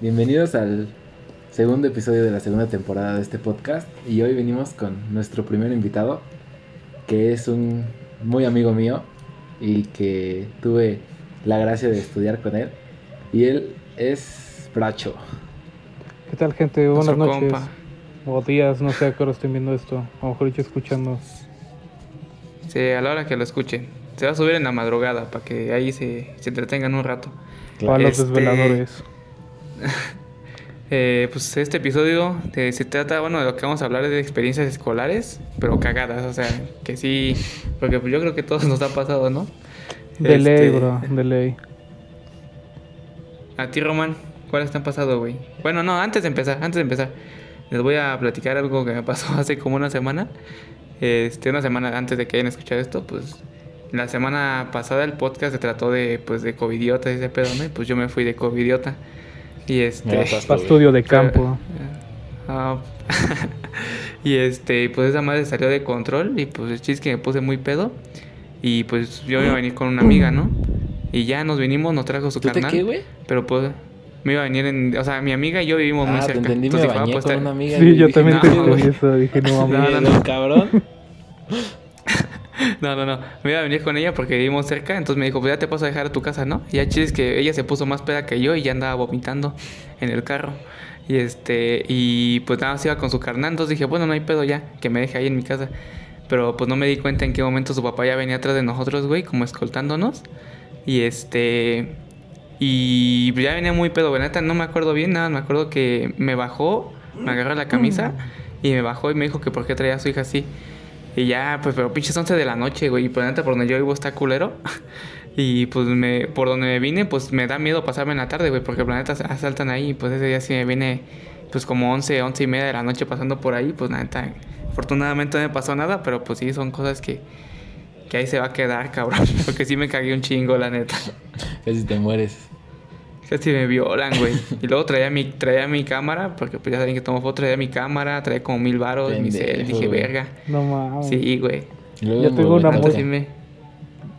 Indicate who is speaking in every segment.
Speaker 1: Bienvenidos al segundo episodio de la segunda temporada de este podcast y hoy venimos con nuestro primer invitado que es un muy amigo mío y que tuve la gracia de estudiar con él y él es Bracho.
Speaker 2: ¿Qué tal gente? Buenas
Speaker 3: Nuestro
Speaker 2: noches.
Speaker 3: compa.
Speaker 2: O días, no sé a qué hora estén viendo esto. A lo mejor yo escuchando.
Speaker 3: Sí, a la hora que lo escuchen. Se va a subir en la madrugada para que ahí se, se entretengan un rato.
Speaker 2: Para los
Speaker 3: Este-
Speaker 2: desveladores.
Speaker 3: Eh, pues este episodio se trata, bueno, de lo que vamos a hablar es de experiencias escolares, pero cagadas, o sea, que sí, porque pues yo creo que todos nos ha pasado, ¿no?
Speaker 2: De ley,
Speaker 3: Este,
Speaker 2: bro, de ley.
Speaker 3: A ti, Román, ¿cuáles te han pasado, güey? Bueno, no, antes de empezar, antes de empezar, les voy a platicar algo que me pasó hace como una semana. Este, una semana antes de que hayan escuchado esto, pues la semana pasada el podcast se trató de, pues, de covidiota ese pedo, ¿no? Y pues yo me fui de covidiota. Y este...
Speaker 2: Para estudio de campo.
Speaker 3: Ah, y este, pues esa madre salió de control y pues el chiste que me puse muy pedo. Y pues yo me iba a venir con una amiga, ¿no? Y ya nos vinimos, nos trajo su
Speaker 1: ¿Tú te
Speaker 3: carnal.
Speaker 1: qué, güey?
Speaker 3: Pero pues me iba a venir en. O sea, mi amiga y yo vivimos muy
Speaker 1: Ah, te
Speaker 3: cerca.
Speaker 1: entendí, me
Speaker 3: Entonces ah,
Speaker 1: bañé
Speaker 3: pues,
Speaker 1: con
Speaker 3: te-
Speaker 1: una amiga.
Speaker 2: Sí, yo
Speaker 1: dije,
Speaker 2: también
Speaker 1: no,
Speaker 2: te entendí eso. Dije, no mames.
Speaker 3: No, no.
Speaker 1: cabrón.
Speaker 3: No, no, no. Me iba a venir con ella porque vivimos cerca. Entonces me dijo, pues ya te paso a dejar a tu casa, ¿no? Y ya chiste es que ella se puso más peda que yo y ya andaba vomitando en el carro. Y este, y pues nada más iba con su carnal. Entonces dije, bueno, no hay pedo ya, que me deje ahí en mi casa. Pero pues no me di cuenta en qué momento su papá ya venía atrás de nosotros, güey, como escoltándonos. Y este. Y ya venía muy pedo, güey. Neta, no me acuerdo bien, nada. Me acuerdo que me bajó, me agarró la camisa y me bajó y me dijo que por qué traía a su hija así. Y ya, pues, pero pinches 11 de la noche, güey. Y pues neta, por donde yo vivo está culero. Y pues me, por donde me vine, pues me da miedo pasarme en la tarde, güey. Porque planeta asaltan ahí. Y pues ese día sí me vine, pues como 11, 11 y media de la noche pasando por ahí. Pues neta, afortunadamente no me pasó nada. Pero pues sí, son cosas que, que ahí se va a quedar, cabrón. Porque sí me cagué un chingo, la neta.
Speaker 1: Casi te mueres.
Speaker 3: Casi me violan, güey. Y luego traía mi, traía mi cámara, porque pues ya saben que tomo fotos, traía mi cámara, traía como mil baros, mi cel. Dije,
Speaker 1: güey.
Speaker 3: verga.
Speaker 2: No mames.
Speaker 3: Sí, güey.
Speaker 2: Yo tengo una muy-
Speaker 3: me...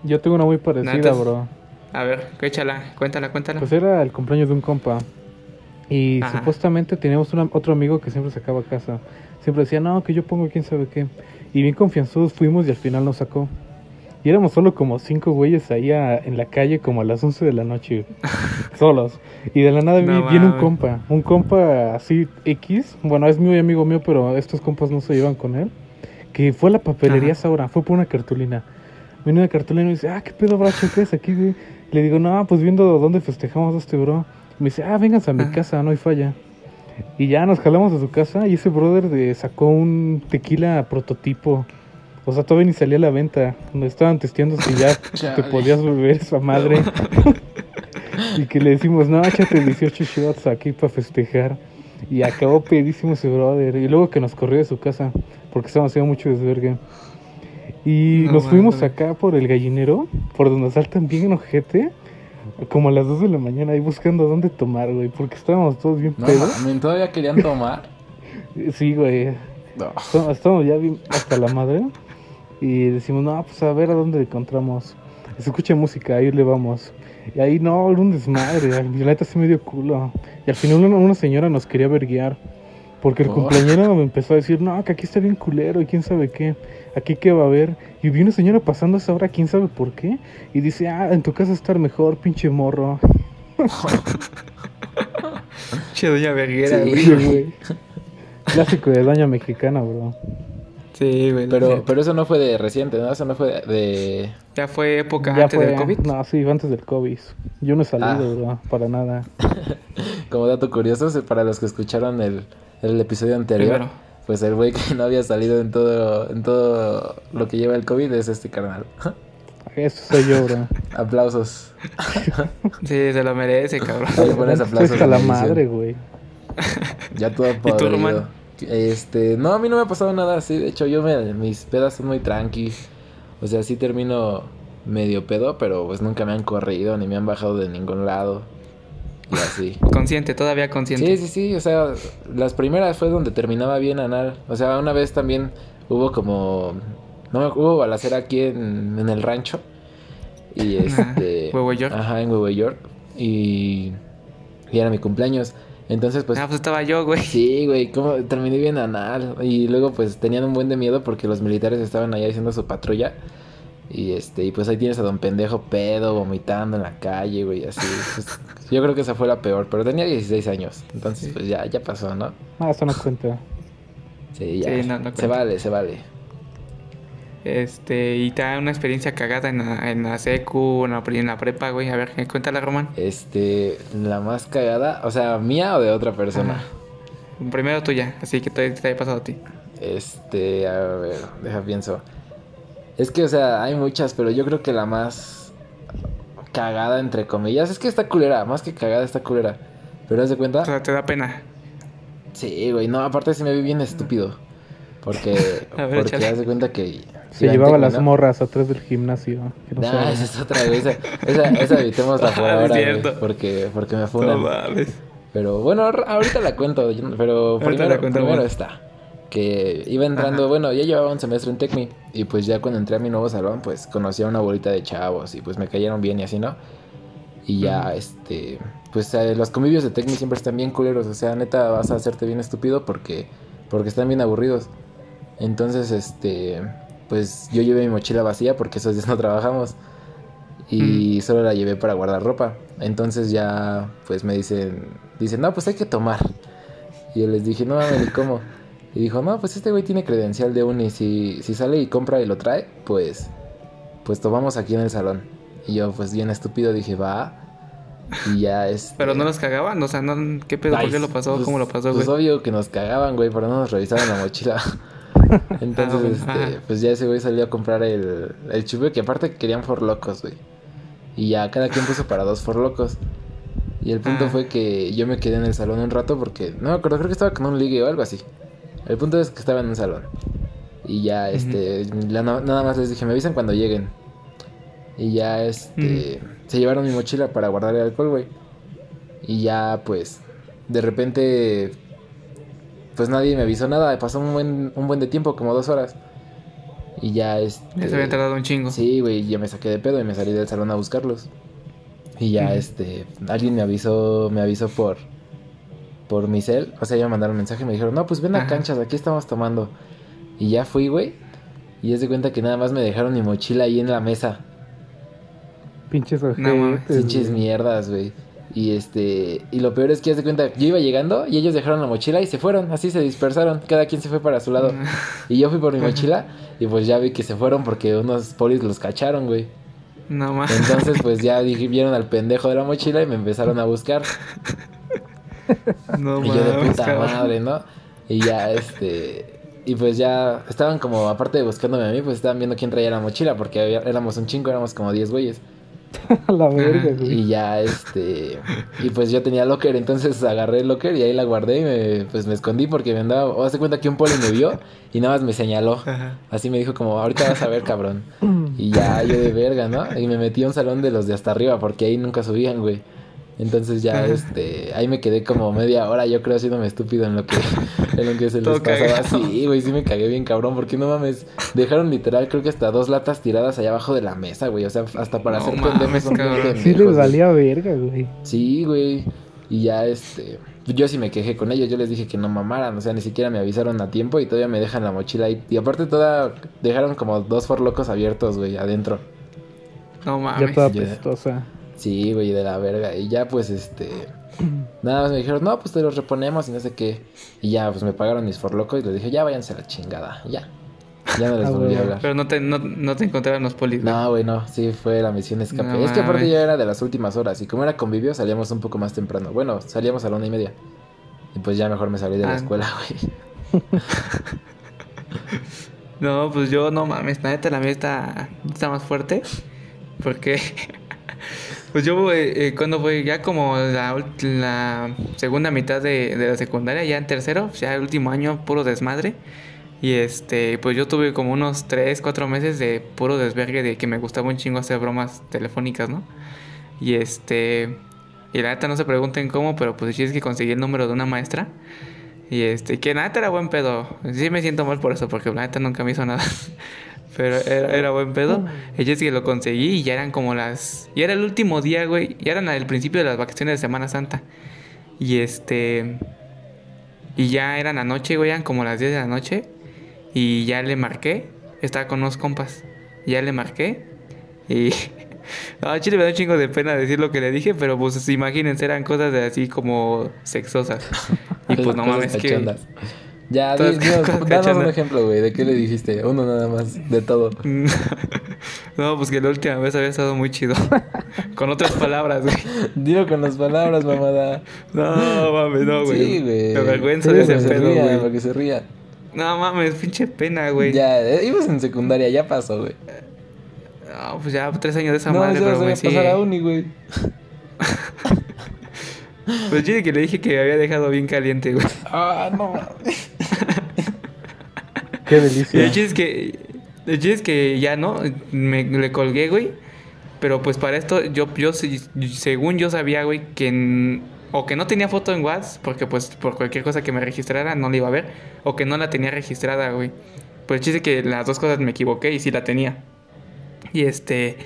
Speaker 2: Yo tengo una muy parecida, bro.
Speaker 3: A ver, échala, cuéntala, cuéntala.
Speaker 2: Pues era el cumpleaños de un compa. Y
Speaker 3: Ajá.
Speaker 2: supuestamente teníamos una- otro amigo que siempre sacaba a casa. Siempre decía, no, que yo pongo quién sabe qué. Y bien confianzudos fuimos y al final nos sacó. Y éramos solo como cinco güeyes ahí a- en la calle como a las 11 de la noche. solos. Y de la nada
Speaker 3: No
Speaker 2: vi- viene un compa. Un compa así X. Bueno, es muy amigo mío, pero estos compas no se llevan con él. Que fue a la papelería
Speaker 3: Ajá.
Speaker 2: Saura. Fue por una cartulina. Viene una cartulina y me dice, ah, ¿qué pedo, bracho? ¿Qué es aquí, güey? Le digo, no, pues viendo dónde festejamos a este bro. Me dice, ah, vénganse a mi
Speaker 3: Ajá.
Speaker 2: casa, no hay falla. Y ya nos jalamos a su casa y ese brother de, sacó un tequila prototipo. O sea, todavía ni salía a la venta. Donde estaban testeando si ya te podías beber esa madre. y que le decimos, no, échate 18 shots aquí para festejar. Y acabó pedísimo ese brother. Y luego que nos corrió de su casa porque estábamos haciendo mucho desvergue. Y
Speaker 3: No
Speaker 2: nos fuimos acá por el gallinero, por donde saltan bien ojete. Como a las 2 de la mañana ahí buscando dónde tomar, güey, porque estábamos todos bien
Speaker 1: No,
Speaker 2: pedos.
Speaker 1: todavía querían tomar.
Speaker 2: Sí, güey.
Speaker 1: No.
Speaker 2: Estábamos ya bien hasta la madre. Y decimos, no, pues a ver a dónde encontramos. Se escucha música, ahí le vamos. Y ahí no, era un desmadre. Y la neta se me dio culo. Y al final una, una señora nos quería verguiar. Porque el
Speaker 1: Oh.
Speaker 2: cumpleañero me empezó a decir, no, que aquí está bien culero y quién sabe qué. Aquí qué va a haber. Y vi una señora pasando a esa hora, quién sabe por qué. Y dice, ah, en tu casa estar mejor, pinche morro.
Speaker 3: Che, doña Verguera.
Speaker 1: Sí,
Speaker 3: güey.
Speaker 2: Clásico de doña mexicana, bro.
Speaker 3: Sí, güey.
Speaker 1: Pero,
Speaker 3: Pero,
Speaker 1: pero eso no fue de reciente, ¿no? Eso no fue de...
Speaker 3: ya fue época
Speaker 2: Ya
Speaker 3: antes
Speaker 2: fue,
Speaker 3: del COVID.
Speaker 2: No, sí, antes del COVID. Yo no he salido,
Speaker 1: Ah.
Speaker 2: bro, para nada.
Speaker 1: Como dato curioso, para los que escucharon el, el episodio anterior,
Speaker 3: Primero.
Speaker 1: pues el güey que no había salido en todo, en todo lo que lleva el COVID es este carnal.
Speaker 2: Eso soy yo, bro.
Speaker 1: Aplausos.
Speaker 3: Sí, se lo merece, cabrón.
Speaker 1: Ahí le pones aplausos. en
Speaker 2: la
Speaker 1: edición.
Speaker 2: madre, güey.
Speaker 1: Ya todo
Speaker 3: tú,
Speaker 1: podrido.
Speaker 3: Román?
Speaker 1: Este, no, a mí no me ha pasado nada así. De hecho, yo me, mis pedas son muy tranqui. O sea, sí termino medio pedo, pero pues nunca me han corrido ni me han bajado de ningún lado. Y así.
Speaker 3: Consciente, todavía consciente.
Speaker 1: Sí, sí, sí. O sea, las primeras fue donde terminaba bien anal. O sea, una vez también hubo como. No me hubo balacera aquí en, en el rancho. Y este.
Speaker 3: Huevo York.
Speaker 1: Ajá, en Huevo York. Y. Y era mi cumpleaños. Entonces, pues...
Speaker 3: Ah, pues estaba yo, güey.
Speaker 1: Sí, güey, como terminé bien anal. Y luego, pues, tenían un buen de miedo porque los militares estaban ahí haciendo su patrulla. Y este, y pues ahí tienes a don pendejo pedo, vomitando en la calle, güey, así. Pues, yo creo que esa fue la peor, pero tenía 16 años. Entonces, pues ya, ya pasó, ¿no?
Speaker 2: Ah, eso no cuenta.
Speaker 1: Sí, ya.
Speaker 3: Sí, no, no
Speaker 1: se vale, se vale.
Speaker 3: Este, y te da una experiencia cagada en la, en la secu, en la, en la prepa, güey. A ver, cuéntala, Román.
Speaker 1: Este, la más cagada, o sea, mía o de otra persona.
Speaker 3: Ajá. Primero tuya, así que te, te haya pasado a ti.
Speaker 1: Este, a ver, deja pienso. Es que, o sea, hay muchas, pero yo creo que la más cagada, entre comillas, es que está culera, más que cagada, está culera. Pero haz de
Speaker 3: O
Speaker 1: cuenta.
Speaker 3: sea, te da pena.
Speaker 1: Sí, güey, no, aparte sí me vi bien estúpido. Porque,
Speaker 3: ver,
Speaker 1: porque de cuenta que.
Speaker 2: Se llevaba las
Speaker 1: ¿no?
Speaker 2: morras atrás del gimnasio. no
Speaker 1: Nah, esa es otra, güey. Esa, esa, esa evitémosla por
Speaker 3: Ah, es
Speaker 1: ahora, güey,
Speaker 3: cierto.
Speaker 1: porque, porque me
Speaker 3: No
Speaker 1: funan.
Speaker 3: mames.
Speaker 1: Pero bueno, ahor- ahorita la cuento, no- pero
Speaker 3: Ahorita
Speaker 1: primero,
Speaker 3: la cuento,
Speaker 1: primero
Speaker 3: bueno.
Speaker 1: está. Que iba entrando,
Speaker 3: Ajá.
Speaker 1: bueno, ya llevaba un semestre en Tecmi y pues ya cuando entré a mi nuevo salón, pues conocí a una bolita de chavos y pues me cayeron bien y así, ¿no? Y ya, este, pues eh, los convivios de Tecmi siempre están bien culeros, o sea, neta vas a hacerte bien estúpido porque, porque están bien aburridos. Entonces, este, pues yo llevé mi mochila vacía porque esos días no trabajamos y solo la llevé para guardar ropa. Entonces ya, pues me dicen, dicen, no, pues hay que tomar. Y yo les dije, no mames, ni cómo. Y dijo, no, pues este güey tiene credencial de uni. Si, si sale y compra y lo trae, pues, pues tomamos aquí en el salón. Y yo, pues bien estúpido, dije, va. Y ya este.
Speaker 3: Pero no los cagaban, o sea, no, ¿qué pedo? ¿Por
Speaker 1: Ay,
Speaker 3: qué lo pasó?
Speaker 1: pues-
Speaker 3: ¿Cómo lo pasó,
Speaker 1: Pues
Speaker 3: güey?
Speaker 1: obvio que nos cagaban, güey, pero no nos revisaban la mochila. Entonces,
Speaker 3: Ah,
Speaker 1: este, pues ya ese güey salió a comprar el, el chupe, que aparte querían for locos, güey. Y ya cada quien puso para dos for locos. Y el punto
Speaker 3: Ah.
Speaker 1: fue que yo me quedé en el salón un rato porque, no me acuerdo, creo que estaba con un ligue o algo así. El punto es que estaba en un salón. Y ya, este, la- nada más les dije, me avisan cuando lleguen. Y ya, este, se llevaron mi mochila para guardar el alcohol, güey. Y ya, pues, de repente, pues nadie me avisó nada. Pasó un buen, un buen de tiempo, como dos horas. Y ya, este...
Speaker 3: Ya se había tardado un chingo.
Speaker 1: Sí, güey, ya me saqué de pedo y me salí del salón a buscarlos. Y ya, este, alguien me avisó, me avisó por, por mi cel. O sea, ya me mandaron un mensaje y me dijeron, no, pues ven a
Speaker 3: Ajá.
Speaker 1: canchas, aquí estamos tomando. Y ya fui, güey. Y es de cuenta que nada más me dejaron mi mochila ahí en la mesa.
Speaker 2: Pinches
Speaker 3: mames.
Speaker 2: ojetes.
Speaker 1: Pinches
Speaker 2: güey.
Speaker 1: mierdas, güey. Y este, y lo peor es que ya se cuenta, yo iba llegando y ellos dejaron la mochila y se fueron, así se dispersaron, cada quien se fue para su lado. Y yo fui por mi mochila y pues ya vi que se fueron porque unos polis los cacharon, güey.
Speaker 3: No más.
Speaker 1: Entonces pues ya dije, vieron al pendejo de la mochila y me empezaron a buscar.
Speaker 3: no
Speaker 1: Y yo de puta madre, ¿no? Y ya este, y pues ya estaban como, aparte de buscándome a mí, pues estaban viendo quién traía la mochila porque había- éramos un chingo, éramos como 10 güeyes.
Speaker 2: A la verga, güey.
Speaker 1: Y ya, este. Y pues yo tenía locker, entonces agarré el locker y ahí la guardé y me, pues me escondí porque me andaba. O hace cuenta que un poli me vio y nada más me señaló.
Speaker 3: Ajá.
Speaker 1: Así me dijo, como, ahorita vas a ver, cabrón. Y ya, yo de verga, ¿no? Y me metí a un salón de los de hasta arriba porque ahí nunca subían, güey. Entonces ya,
Speaker 3: Ajá.
Speaker 1: este, ahí me quedé como media hora, yo creo, haciéndome estúpido en lo que, en lo que se les pasaba.
Speaker 3: cagado.
Speaker 1: Sí, güey, sí me cagué bien cabrón, porque no mames, dejaron literal, creo que hasta dos latas tiradas allá abajo de la mesa, güey. O sea, hasta para
Speaker 3: No
Speaker 1: hacer
Speaker 3: mames,
Speaker 1: son.
Speaker 2: Sí les valía verga, güey.
Speaker 1: Sí, güey. Y ya, este. Yo sí me quejé con ellos. Yo les dije que no mamaran. O sea, ni siquiera me avisaron a tiempo y todavía me dejan la mochila ahí. Y aparte, toda. Dejaron como dos forlocos abiertos, güey, adentro.
Speaker 3: No
Speaker 2: Ya
Speaker 3: mames.
Speaker 2: toda
Speaker 1: ya.
Speaker 2: pestosa.
Speaker 1: Sí, güey, de la verga. Y ya, pues, este. Nada más me dijeron, no, pues te los reponemos y no sé qué. Y ya, pues me pagaron mis forlocos y les dije, ya váyanse a la chingada. Ya. Ya no les
Speaker 2: Ah,
Speaker 1: volví a hablar.
Speaker 3: Pero no te, no, no te encontraron los polis.
Speaker 1: No, güey, no. Sí, fue la misión escape.
Speaker 3: No
Speaker 1: es que aparte ya era de las últimas horas. Y como era convivio, salíamos un poco más temprano. Bueno, salíamos a la una y media. Y pues ya mejor me salí de la
Speaker 3: Ah.
Speaker 1: escuela, güey.
Speaker 3: No, pues yo no mames, neta la mía está, está más fuerte. Porque, pues yo eh, eh, cuando fue ya como la, la segunda mitad de, de la secundaria, ya en tercero, ya el último año, puro desmadre. Y este, pues yo tuve como unos 3, 4 meses de puro desvergue de que me gustaba un chingo hacer bromas telefónicas, ¿no? Y este, y la neta no se pregunten cómo, pero pues sí es que conseguí el número de una maestra. Y este, que la neta era buen pedo. Sí me siento mal por eso, porque la neta nunca me hizo nada. Pero era, era buen pedo. Ella es que lo conseguí y ya eran como las... Ya era el último día, güey. Ya eran al principio de las vacaciones de Semana Santa. Y este. Y ya eran la noche, güey, eran como las 10 de la noche. Y ya le marqué. Estaba con unos compas. Ya le marqué. Y. Ah, chile me da un chingo de pena decir lo que le dije, pero pues imagínense, eran cosas de así como sexosas. Y pues no mames que.
Speaker 1: Ya,
Speaker 3: Todas
Speaker 1: di- dinos,
Speaker 3: cosas
Speaker 1: danos un ejemplo, güey. ¿De qué le dijiste? Uno nada más, de todo.
Speaker 3: no, pues que la última vez había estado muy chido. Con otras palabras, güey.
Speaker 1: Dilo con las palabras, mamada.
Speaker 3: No, mames, no, güey.
Speaker 1: Sí, güey.
Speaker 3: Me avergüenzo
Speaker 1: Sí,
Speaker 3: de ese pedo, güey.
Speaker 1: Para que se ría.
Speaker 3: No mames, pinche pena, güey.
Speaker 1: Ya, eh, ibas en secundaria, ya pasó, güey.
Speaker 3: No, pues ya tres años de esa
Speaker 1: No,
Speaker 3: madre, pero
Speaker 1: a
Speaker 3: me
Speaker 1: pasar a uni, güey.
Speaker 3: Pues chile que le dije que me había dejado bien caliente, güey.
Speaker 1: Ah, no mames.
Speaker 2: Qué delicia.
Speaker 3: el chiste es que. El chiste es que ya, ¿no? Me le colgué, güey. Pero pues para esto, yo, yo según yo sabía, güey, que. en- o que no tenía foto en WhatsApp, porque pues por cualquier cosa que me registrara no la iba a ver. O que no la tenía registrada, güey. Pues el chiste es que las dos cosas me equivoqué y sí la tenía. Y este.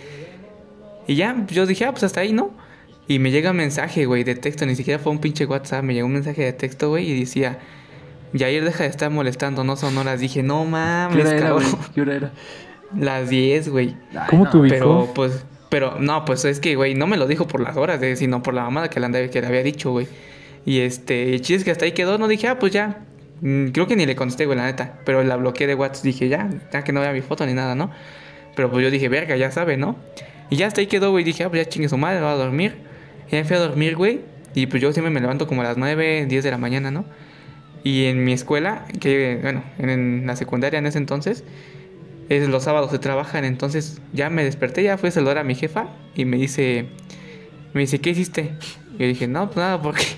Speaker 3: Y ya, yo dije, ah, pues hasta ahí, ¿no? Y me llega un mensaje, güey, de texto, ni siquiera fue un pinche WhatsApp, me llegó un mensaje de texto, güey, y decía, Yair deja de estar molestando, no son horas. Dije, no
Speaker 1: ¿Qué
Speaker 3: mames,
Speaker 1: era,
Speaker 3: cabrón.
Speaker 1: güey? ¿Qué hora era?
Speaker 3: Las 10, güey.
Speaker 2: ¿Cómo te ubicó?
Speaker 3: Pero, pues, pero, no, pues es que, güey, no me lo dijo por las horas, eh, sino por la mamada que le, andaba- que le había dicho, güey. Y este, el chiste es que hasta ahí quedó, no dije, ah, pues ya. Mm, Creo que ni le contesté, güey, la neta. Pero la bloqueé de WhatsApp, dije, ya, ya que no vea mi foto ni nada, ¿no? Pero pues yo dije, verga, ya sabe, ¿no? Y ya hasta ahí quedó, güey. Dije, ah, pues ya chingue su madre, voy a dormir. Y ya me fui a dormir, güey. Y pues yo siempre me levanto como a las 9, 10 de la mañana, ¿no? Y en mi escuela, que bueno, en, la secundaria en ese entonces, es los sábados se trabajan. Entonces ya me desperté, ya fui a saludar a mi jefa y me dice, me dice, ¿qué hiciste? Y yo dije, no, pues nada, porque.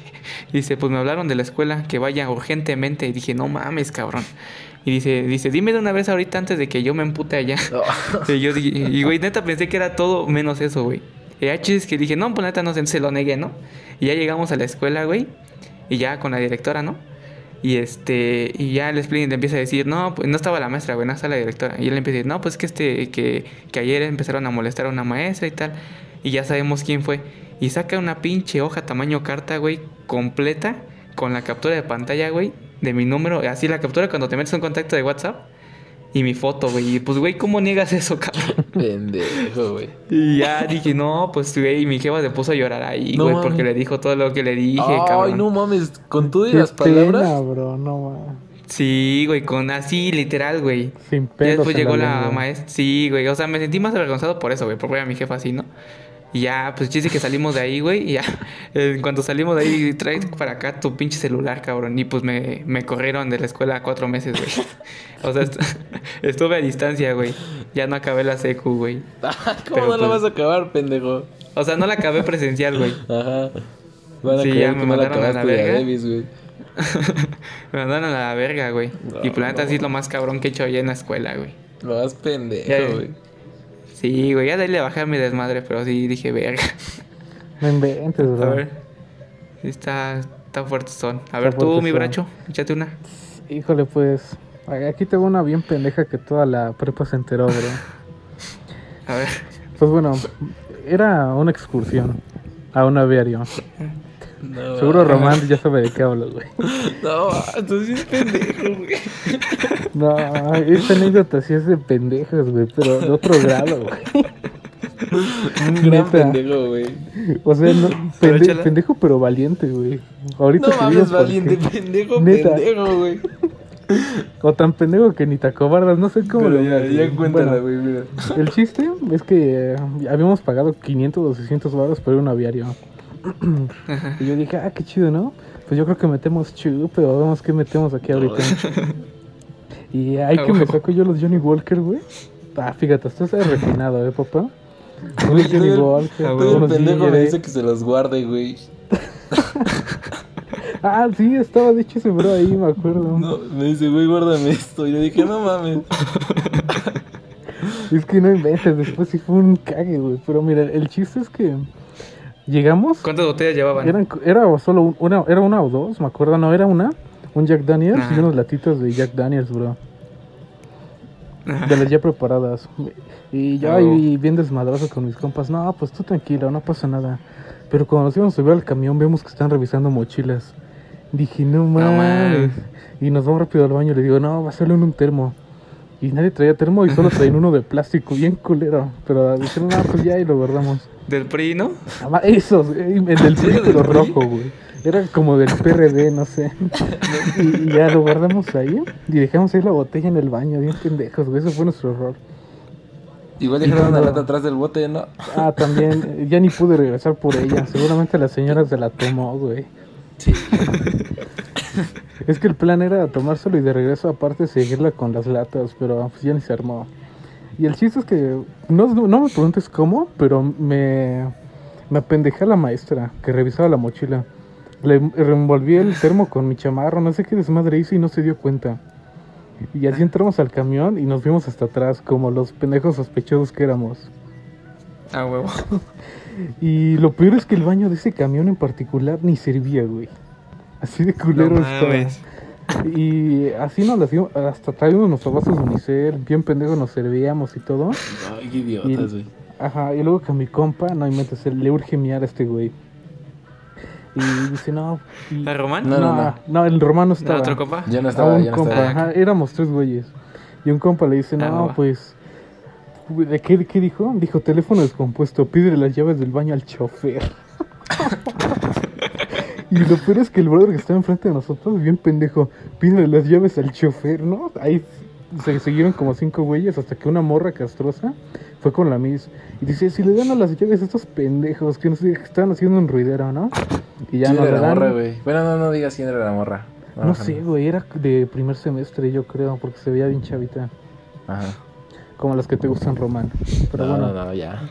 Speaker 3: Dice, pues me hablaron de la escuela que vaya urgentemente. Y dije, no mames, cabrón. Y dice, dice, dime de una vez ahorita antes de que yo me empute allá. Y yo dije, y güey, neta pensé que era todo menos eso, güey. Y ya chis que dije, no, pues neta no sé, se lo negué, ¿no? Y ya llegamos a la escuela, güey. Y ya con la directora, ¿no? Y este, y ya el split le empieza a decir, no, pues no estaba la maestra, güey, no estaba la directora. Y él empieza a decir, no, pues que este, que, que ayer empezaron a molestar a una maestra y tal. Y ya sabemos quién fue. Y saca una pinche hoja tamaño carta, güey, completa, con la captura de pantalla, güey, de mi número. Así la captura cuando te metes un contacto de WhatsApp. Y mi foto, güey. Y pues, güey, ¿cómo niegas eso, cabrón?
Speaker 1: Pendejo, güey.
Speaker 3: Y ya dije, no, pues, güey, mi jefa se puso a llorar ahí,
Speaker 1: No
Speaker 3: güey,
Speaker 1: mames.
Speaker 3: porque le dijo todo lo que le dije,
Speaker 1: Ay,
Speaker 3: cabrón.
Speaker 1: no mames. Con tú y
Speaker 2: Qué
Speaker 1: las palabras.
Speaker 2: pena, bro, no mames.
Speaker 3: Sí, güey, con así, literal, güey.
Speaker 2: Sin pelos
Speaker 3: después
Speaker 2: en
Speaker 3: llegó la
Speaker 2: lengua.
Speaker 3: maestra. Sí, güey. O sea, me sentí más avergonzado por eso, güey. Porque era mi jefa así, ¿no? Y ya, pues chiste que salimos de ahí, güey. Y ya, en cuanto salimos de ahí, trae para acá tu pinche celular, cabrón. Y pues me, me corrieron de la escuela cuatro meses, güey. O sea, est- estuve a distancia, güey. Ya no acabé la secu, güey.
Speaker 1: ¿Cómo
Speaker 3: Pero,
Speaker 1: no la
Speaker 3: pues-
Speaker 1: vas a acabar, pendejo?
Speaker 3: O sea, no la acabé presencial, güey.
Speaker 1: Ajá. Van a
Speaker 3: Sí, ya me
Speaker 1: no la
Speaker 3: mandaron a la verga.
Speaker 1: Davis, güey.
Speaker 3: me mandaron a la verga, güey.
Speaker 1: No,
Speaker 3: y planeta
Speaker 1: no.
Speaker 3: sí es lo más cabrón que he hecho allá en la escuela, güey.
Speaker 1: Lo más pendejo, güey.
Speaker 3: Sí, güey. Ya de ahí le bajé a mi desmadre, pero sí dije, verga.
Speaker 2: No inventes,
Speaker 3: A
Speaker 2: bro.
Speaker 3: ver. Sí, está, está fuerte son. A ver, tú, mi bracho, échate una.
Speaker 2: Híjole, pues. Aquí tengo una bien pendeja que toda la prepa se enteró, bro.
Speaker 3: A ver.
Speaker 2: Pues bueno, era una excursión a un aviario.
Speaker 1: No,
Speaker 2: Seguro Román ya sabe de qué hablo, güey.
Speaker 1: No, entonces es pendejo, güey.
Speaker 2: No, esta anécdota sí es de pendejas, güey, pero de otro grado, güey.
Speaker 1: Un gran
Speaker 2: Neta.
Speaker 1: pendejo, güey.
Speaker 2: O sea, no, pende- pendejo pero valiente, güey. Ahorita
Speaker 1: No
Speaker 2: te
Speaker 1: mames, valiente, pendejo,
Speaker 2: Neta.
Speaker 1: pendejo, güey.
Speaker 2: O tan pendejo que ni te acobardas, no sé cómo
Speaker 1: Pero
Speaker 2: lo
Speaker 1: ya, ya
Speaker 2: güey.
Speaker 1: cuéntala,
Speaker 2: Bueno,
Speaker 1: güey, mira.
Speaker 2: El chiste es que eh, habíamos pagado 500 o 600 baros por un aviario. Y yo dije, ah, qué chido, ¿no? Pues yo creo que metemos chupe o vemos qué metemos aquí ahorita. y ahí
Speaker 3: Ah,
Speaker 2: que me
Speaker 3: huevo.
Speaker 2: saco yo los Johnny Walker, güey. Ah, fíjate, esto es refinado, ¿eh, papá? Unos Johnny Walker,
Speaker 3: Ah,
Speaker 1: Todo el pendejo me dice que se los guarde, güey.
Speaker 2: Ah, sí, estaba de hecho ese bro ahí, me acuerdo.
Speaker 1: No, me dice, güey, guárdame esto. Y yo dije, no mames.
Speaker 2: Es que no inventes, después sí fue un cague, güey. Pero mira, el chiste es que llegamos,
Speaker 3: ¿Cuántas botellas llevaban?
Speaker 2: eran, era solo un- una, era una o dos, me acuerdo, no, era una, un Jack Daniels
Speaker 3: Ajá.
Speaker 2: y unos latitos de Jack Daniels, bro.
Speaker 3: Ajá.
Speaker 2: De las ya preparadas. Y yo
Speaker 3: Ah,
Speaker 2: ahí bien desmadroso con mis compas. No, pues tú tranquilo, no pasa nada. Pero cuando nos íbamos a subir al camión, vemos que están revisando mochilas. Dije, no mames. Y nos vamos rápido al baño. Le digo, no, va a hacerlo en un termo. Y nadie traía termo y solo traían uno de plástico, bien culero. Pero dijeron, no, pues ya, y lo guardamos.
Speaker 3: Del PRI, ¿no?
Speaker 2: Esos, el del
Speaker 3: ¿Sí,
Speaker 2: PRI, pero rojo, güey. Era como del PRD, no sé. Y, y ya lo guardamos ahí. Y dejamos ahí la botella en el baño, bien pendejos, güey. Eso fue nuestro error.
Speaker 1: Igual dejaron una lata atrás del bote, ¿no?
Speaker 2: Ah, también, ya ni pude regresar por ella. Seguramente la señora se la tomó, güey.
Speaker 1: Sí.
Speaker 2: Es que el plan era tomárselo y de regreso aparte seguirla con las latas, pero pues ya ni se armó. Y el chiste es que, no, no me preguntes cómo, pero me, me apendejé a la maestra que revisaba la mochila. Le revolví el termo con mi chamarro, no sé qué desmadre hice y no se dio cuenta. Y así entramos al camión y nos vimos hasta atrás, como los pendejos sospechosos que éramos.
Speaker 3: Ah, huevo.
Speaker 2: Y lo peor es que el baño de ese camión en particular ni servía, güey. Así de culero
Speaker 3: No
Speaker 2: estaba. Y así nos las dimos, hasta traíamos nuestros vasos de unicel, bien pendejos nos servíamos y todo.
Speaker 1: Ay, qué idiotas, güey.
Speaker 2: Ajá, y luego que a mi compa, no inventes, le urge miar a este güey. Y dice, no. Y,
Speaker 3: ¿La Román?
Speaker 1: No,
Speaker 2: no,
Speaker 1: no, no.
Speaker 2: no, el romano
Speaker 3: ¿No,
Speaker 2: estaba.
Speaker 3: otro compa?
Speaker 1: Ya no estaba,
Speaker 2: un
Speaker 1: ya no
Speaker 2: compa,
Speaker 1: estaba.
Speaker 2: ajá, éramos tres güeyes. Y un compa le dice,
Speaker 3: Ah,
Speaker 2: no, pues. ¿De qué, qué dijo? Dijo, teléfono descompuesto, pídele las llaves del baño al chofer. y lo peor es que el brother que estaba enfrente de nosotros, bien pendejo, pídele las llaves al chofer, ¿no? Ahí se siguieron como cinco güeyes hasta que una morra castrosa fue con la Miss. Y dice, si le dan a las llaves a estos pendejos que no sé, que están haciendo un ruidero, ¿no? Y ya
Speaker 1: ¿Quién
Speaker 2: no
Speaker 1: era la
Speaker 2: dan.
Speaker 1: morra, güey? Bueno, no, no digas quién era la morra.
Speaker 2: No sé, güey, era de primer semestre, yo creo, porque se veía bien chavita.
Speaker 1: Ajá.
Speaker 2: Como las que te gustan, Román. Pero
Speaker 1: no,
Speaker 2: bueno,
Speaker 1: no, no, ya.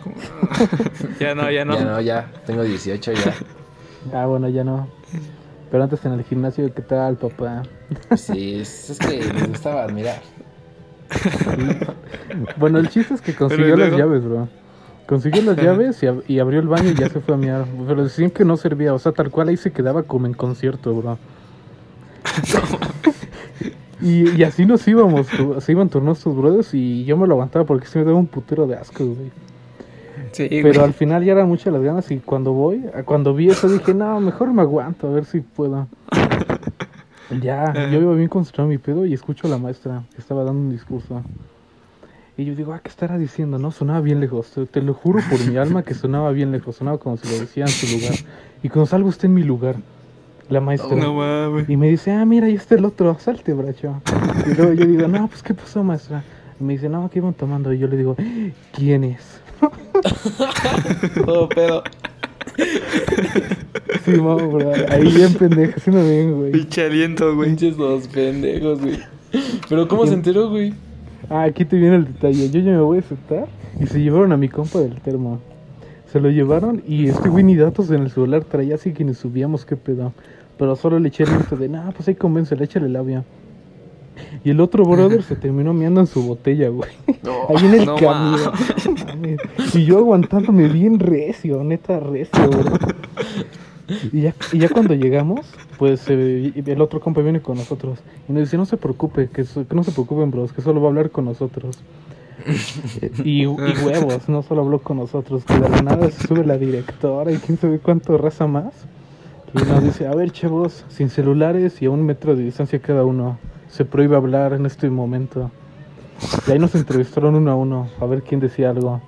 Speaker 3: Ya no, ya no.
Speaker 1: Ya no, ya. Tengo 18 ya.
Speaker 2: ah, bueno, ya no. Pero antes en el gimnasio, ¿qué tal, papá?
Speaker 1: Sí, es, es que les gustaba admirar.
Speaker 2: Bueno, el chiste es que consiguió las llaves, bro. Consiguió las llaves y, ab- y abrió el baño y ya se fue a miar. Pero decían que no servía, o sea, tal cual ahí se quedaba como en concierto, bro. y, y así nos íbamos, se iban turnos tus brothers y yo me lo aguantaba porque se me daba un putero de asco, güey.
Speaker 3: Sí,
Speaker 2: Pero
Speaker 3: güey.
Speaker 2: al final ya eran muchas las ganas y cuando voy, cuando vi eso dije, no, mejor me aguanto, a ver si puedo. Ya, yo iba bien concentrado en mi pedo y escucho a la maestra que estaba dando un discurso. Y yo digo, ah, ¿qué estará diciendo? No, sonaba bien lejos. Te, te lo juro por mi alma que sonaba bien lejos. Sonaba como si lo decía en su lugar. Y cuando salgo está en mi lugar, la maestra.
Speaker 3: No mames.
Speaker 2: Y me dice, ah, mira, ahí está el otro, salte, bracho. Y luego yo digo, no, pues, ¿qué pasó, maestra? Y me dice, no, ¿qué iban tomando? Y yo le digo, ¿quién es?
Speaker 1: Todo pedo.
Speaker 2: Sí, vamos, bro. Ahí bien pendejo, haciendo bien, güey.
Speaker 3: Pinche aliento, güey.
Speaker 1: Pinches dos pendejos, güey. Pero ¿cómo se enteró, güey?
Speaker 2: Ah, aquí te viene el detalle. Yo ya me voy a sentar y se llevaron a mi compa del termo. Se lo llevaron y este güey ni datos en el celular traía, así que ni subíamos qué pedo. Pero solo le eché el grito de, nah, pues ahí convence, échale labia. Y el otro brother se terminó meando en su botella, güey.
Speaker 1: No.
Speaker 2: Ahí en el
Speaker 3: No
Speaker 2: camión. No mames. y yo aguantándome bien recio, neta recio, bro. Y ya, y ya cuando llegamos, pues eh, el otro compa viene con nosotros. Y nos dice, no se preocupe, que, so- que no se preocupen, bros, que solo va a hablar con nosotros. y, huevos, no solo habló con nosotros, que de la nada se sube la directora y quién sabe cuánto raza más. Y nos dice, a ver, chavos, sin celulares y a un metro de distancia cada uno. Se prohíbe hablar en este momento. Y ahí nos entrevistaron uno a uno, a ver quién decía algo.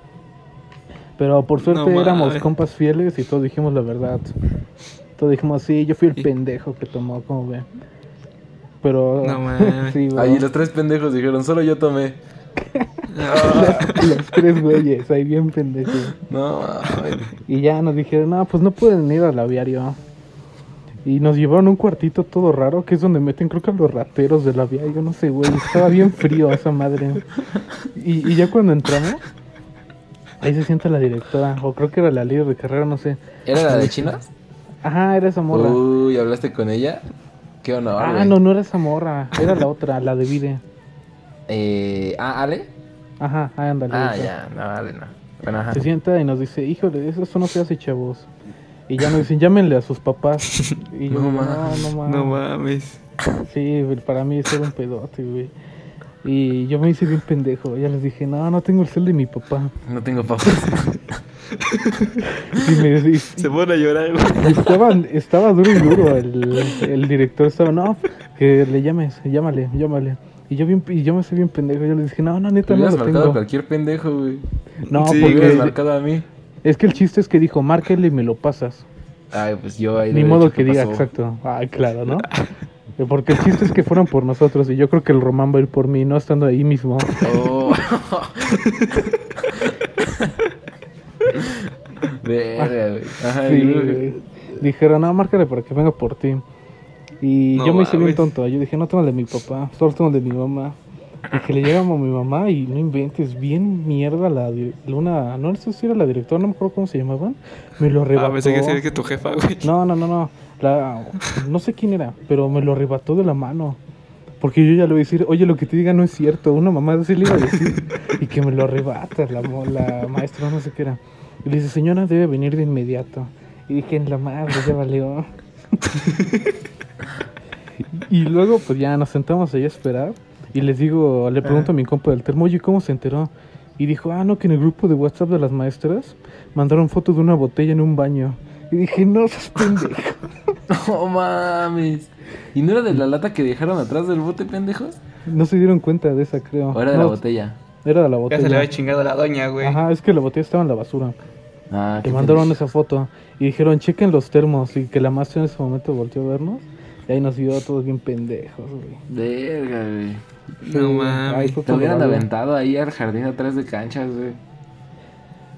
Speaker 2: Pero por suerte
Speaker 3: No
Speaker 2: éramos compas fieles y todos dijimos la verdad. Todos dijimos, sí, yo fui el pendejo que tomó, como ve. Pero...
Speaker 3: No mames.
Speaker 2: sí, bro.
Speaker 1: Ahí los tres pendejos dijeron, solo yo tomé.
Speaker 2: Los tres güeyes, ahí bien pendejos.
Speaker 1: No, mames.
Speaker 2: Y ya nos dijeron, no, pues no pueden ir al aviario. Y nos llevaron a un cuartito todo raro, que es donde meten creo que a los rateros del aviario, no sé, güey. Estaba bien frío esa madre. Y, y ya cuando entramos, ahí se sienta la directora, o creo que era la líder de carrera, no sé.
Speaker 1: ¿Era la de chinas?
Speaker 2: Ajá, era esa morra.
Speaker 1: Uy, ¿hablaste con ella? Qué honor,
Speaker 2: ah, no, no era esa morra, era la otra, la de Vide.
Speaker 1: Eh, ah, ¿Ale?
Speaker 2: Ajá, ah, ándale.
Speaker 1: Ah, ya, no, Ale no. Bueno, ajá.
Speaker 2: Se sienta y nos dice, híjole, eso, eso no se hace, chavos. Y ya nos dicen, llámenle a sus papás. Y yo,
Speaker 1: No
Speaker 2: no,
Speaker 1: mames.
Speaker 2: no, mames.
Speaker 3: No mames.
Speaker 2: Sí, para mí eso era un pedote, güey. Y yo me hice bien pendejo. Ya les dije, no, no tengo el cel de mi papá.
Speaker 1: No tengo papas.
Speaker 2: Y me y-
Speaker 3: Se pone a llorar, güey.
Speaker 2: estaba, estaba duro y duro. El, el director estaba, no, que le llames, llámale, llámale. Y yo, bien, y yo me soy bien pendejo. Yo le dije, no, no, neta, no lo
Speaker 1: marcado a
Speaker 2: tengo.
Speaker 1: cualquier pendejo, güey.
Speaker 2: No,
Speaker 3: Sí,
Speaker 2: porque
Speaker 1: marcado a mí.
Speaker 2: es que el chiste es que dijo, márquele y me lo pasas.
Speaker 1: Ay, pues yo ahí.
Speaker 2: Ni modo que diga, exacto. Ay, claro, ¿no? Porque el chiste es que fueron por nosotros y yo creo que el Román va a ir por mí, no estando ahí mismo.
Speaker 1: Oh. Verga, güey. Ajá,
Speaker 2: Sí, güey. Dijeron, no, márcale para que venga por ti. Y
Speaker 3: No
Speaker 2: yo me hice bien tonto. Yo dije, no tengo el de mi papá, solo tengo el de mi mamá. Y que le llegamos a mi mamá y no inventes, bien mierda la una, no sé si era la directora, no me acuerdo cómo se llamaban. Me lo
Speaker 3: Ah,
Speaker 2: arrebató.
Speaker 3: pensé que decía que tu jefa, güey.
Speaker 2: No, no, no, no. La, no sé quién era, pero me lo arrebató de la mano. Porque yo ya le voy a decir, oye, lo que te diga no es cierto. Una mamá así le iba a decir. y que me lo arrebata la, la maestra, no sé qué era. Y le dice, señora, debe venir de inmediato. Y dije, en la madre, ya valió. y luego, pues ya nos sentamos ahí a esperar. Y les digo, le pregunto a mi compa del termo, oye, ¿cómo se enteró? Y dijo, ah, no, que en el grupo de WhatsApp de las maestras mandaron fotos de una botella en un baño. Y dije, no, seas pendejo.
Speaker 1: No mames. ¿Y no era de la lata que dejaron atrás del bote, pendejos?
Speaker 2: No se dieron cuenta de esa, creo.
Speaker 1: ¿O era de
Speaker 2: No,
Speaker 1: la botella?
Speaker 2: Era de la
Speaker 3: Ya
Speaker 2: botella.
Speaker 3: se le había chingado a la doña, güey.
Speaker 2: Ajá, es que la botella estaba en la basura.
Speaker 1: Ah,
Speaker 2: Que
Speaker 1: qué
Speaker 2: mandaron esa foto y dijeron, chequen los termos. Y que la maestra en ese momento volteó a vernos. Y ahí nos vio a todos bien pendejos, güey.
Speaker 1: Verga, güey.
Speaker 3: No
Speaker 2: Sí,
Speaker 3: mames.
Speaker 1: Te hubieran aventado ahí al jardín atrás de canchas, güey.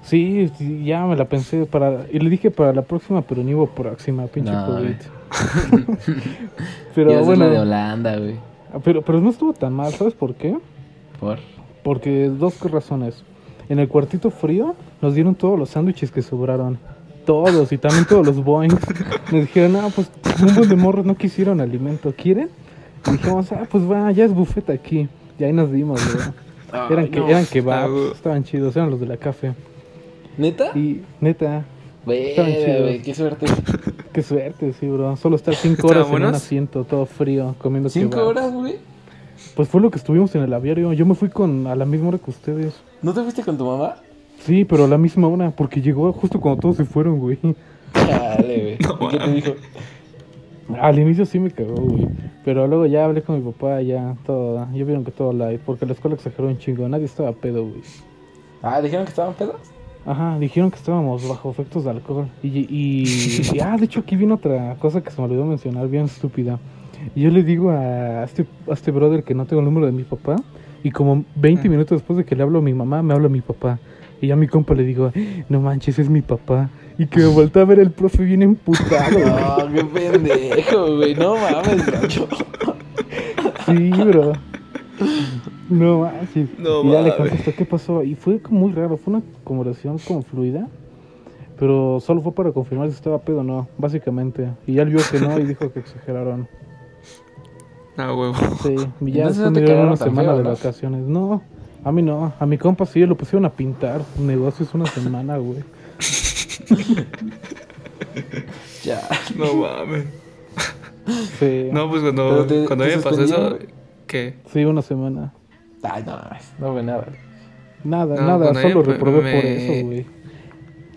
Speaker 2: Sí, sí, ya me la pensé para... Y le dije para la próxima, pero ni hubo próxima, pinche
Speaker 1: No,
Speaker 2: COVID. pero bueno,
Speaker 1: la de Holanda, güey.
Speaker 2: pero, pero no estuvo tan mal, ¿sabes por qué?
Speaker 1: Por.
Speaker 2: Porque dos razones. En el cuartito frío nos dieron todos los sándwiches que sobraron. Todos, y también todos los boings. Nos dijeron, ah, pues un buen de morros no quisieron alimento, ¿quieren? Y dijimos, ah, pues va, ya es buffet aquí. Y ahí nos dimos, güey. Eran, que,
Speaker 1: no.
Speaker 2: eran
Speaker 3: Ah,
Speaker 2: kebabs, estaban chidos, eran los de la café.
Speaker 1: ¿Neta?
Speaker 2: Y neta, estaban chidos.
Speaker 1: qué suerte.
Speaker 2: qué suerte, sí, bro. Solo estar cinco
Speaker 3: ¿Estaban
Speaker 2: horas en un asiento, todo frío, comiendo
Speaker 1: ¿Cinco
Speaker 2: kebabs.
Speaker 1: horas, güey?
Speaker 2: Pues fue lo que estuvimos en el aviario. Yo me fui con a la misma hora que ustedes.
Speaker 1: ¿No te fuiste con tu mamá?
Speaker 2: Sí, pero a la misma hora, porque llegó justo cuando todos se fueron, güey.
Speaker 1: Dale, güey. ¿Y qué te dijo?
Speaker 2: Al inicio sí me cagó, güey. Pero luego ya hablé con mi papá, ya todo. Ya vieron que todo live, porque la escuela exageró un chingo. Nadie estaba pedo, güey.
Speaker 1: Ah, ¿dijeron que estaban pedos?
Speaker 2: Ajá, dijeron que estábamos bajo efectos de alcohol. Y, y, y- ah, de hecho aquí viene otra cosa que se me olvidó mencionar, bien estúpida. Y yo le digo a este, a este brother que no tengo el número de mi papá. Y como 20
Speaker 3: Mm.
Speaker 2: minutos después de que le hablo a mi mamá, me habla mi papá. Y ya a mi compa le digo, no manches, es mi papá. Y que me voltea a ver el profe bien emputado.
Speaker 1: No, qué pendejo, güey. No mames, gacho.
Speaker 2: Sí, bro. No manches.
Speaker 3: No
Speaker 2: y ya le contesto, ¿qué pasó? Y fue como muy raro, fue una conversación como fluida. Pero solo fue para confirmar si estaba pedo o no, básicamente. Y ya él vio que no y dijo que exageraron.
Speaker 3: Ah, huevo.
Speaker 2: Sí, y ya
Speaker 1: Entonces no te
Speaker 2: una semana
Speaker 1: feo,
Speaker 2: de
Speaker 1: ¿no?
Speaker 2: vacaciones. No, a mí no. A mi compa sí, lo pusieron a pintar. Negocios una semana, güey.
Speaker 1: Ya.
Speaker 3: No mames.
Speaker 2: Sí,
Speaker 3: No, pues cuando,
Speaker 1: te-
Speaker 3: cuando a mí me pasó eso. ¿qué?
Speaker 2: sí, una semana.
Speaker 1: Ay, no. No fue nada.
Speaker 2: Nada,
Speaker 3: No,
Speaker 2: nada, solo
Speaker 3: me-
Speaker 2: reprobé por
Speaker 3: me-
Speaker 2: eso, güey.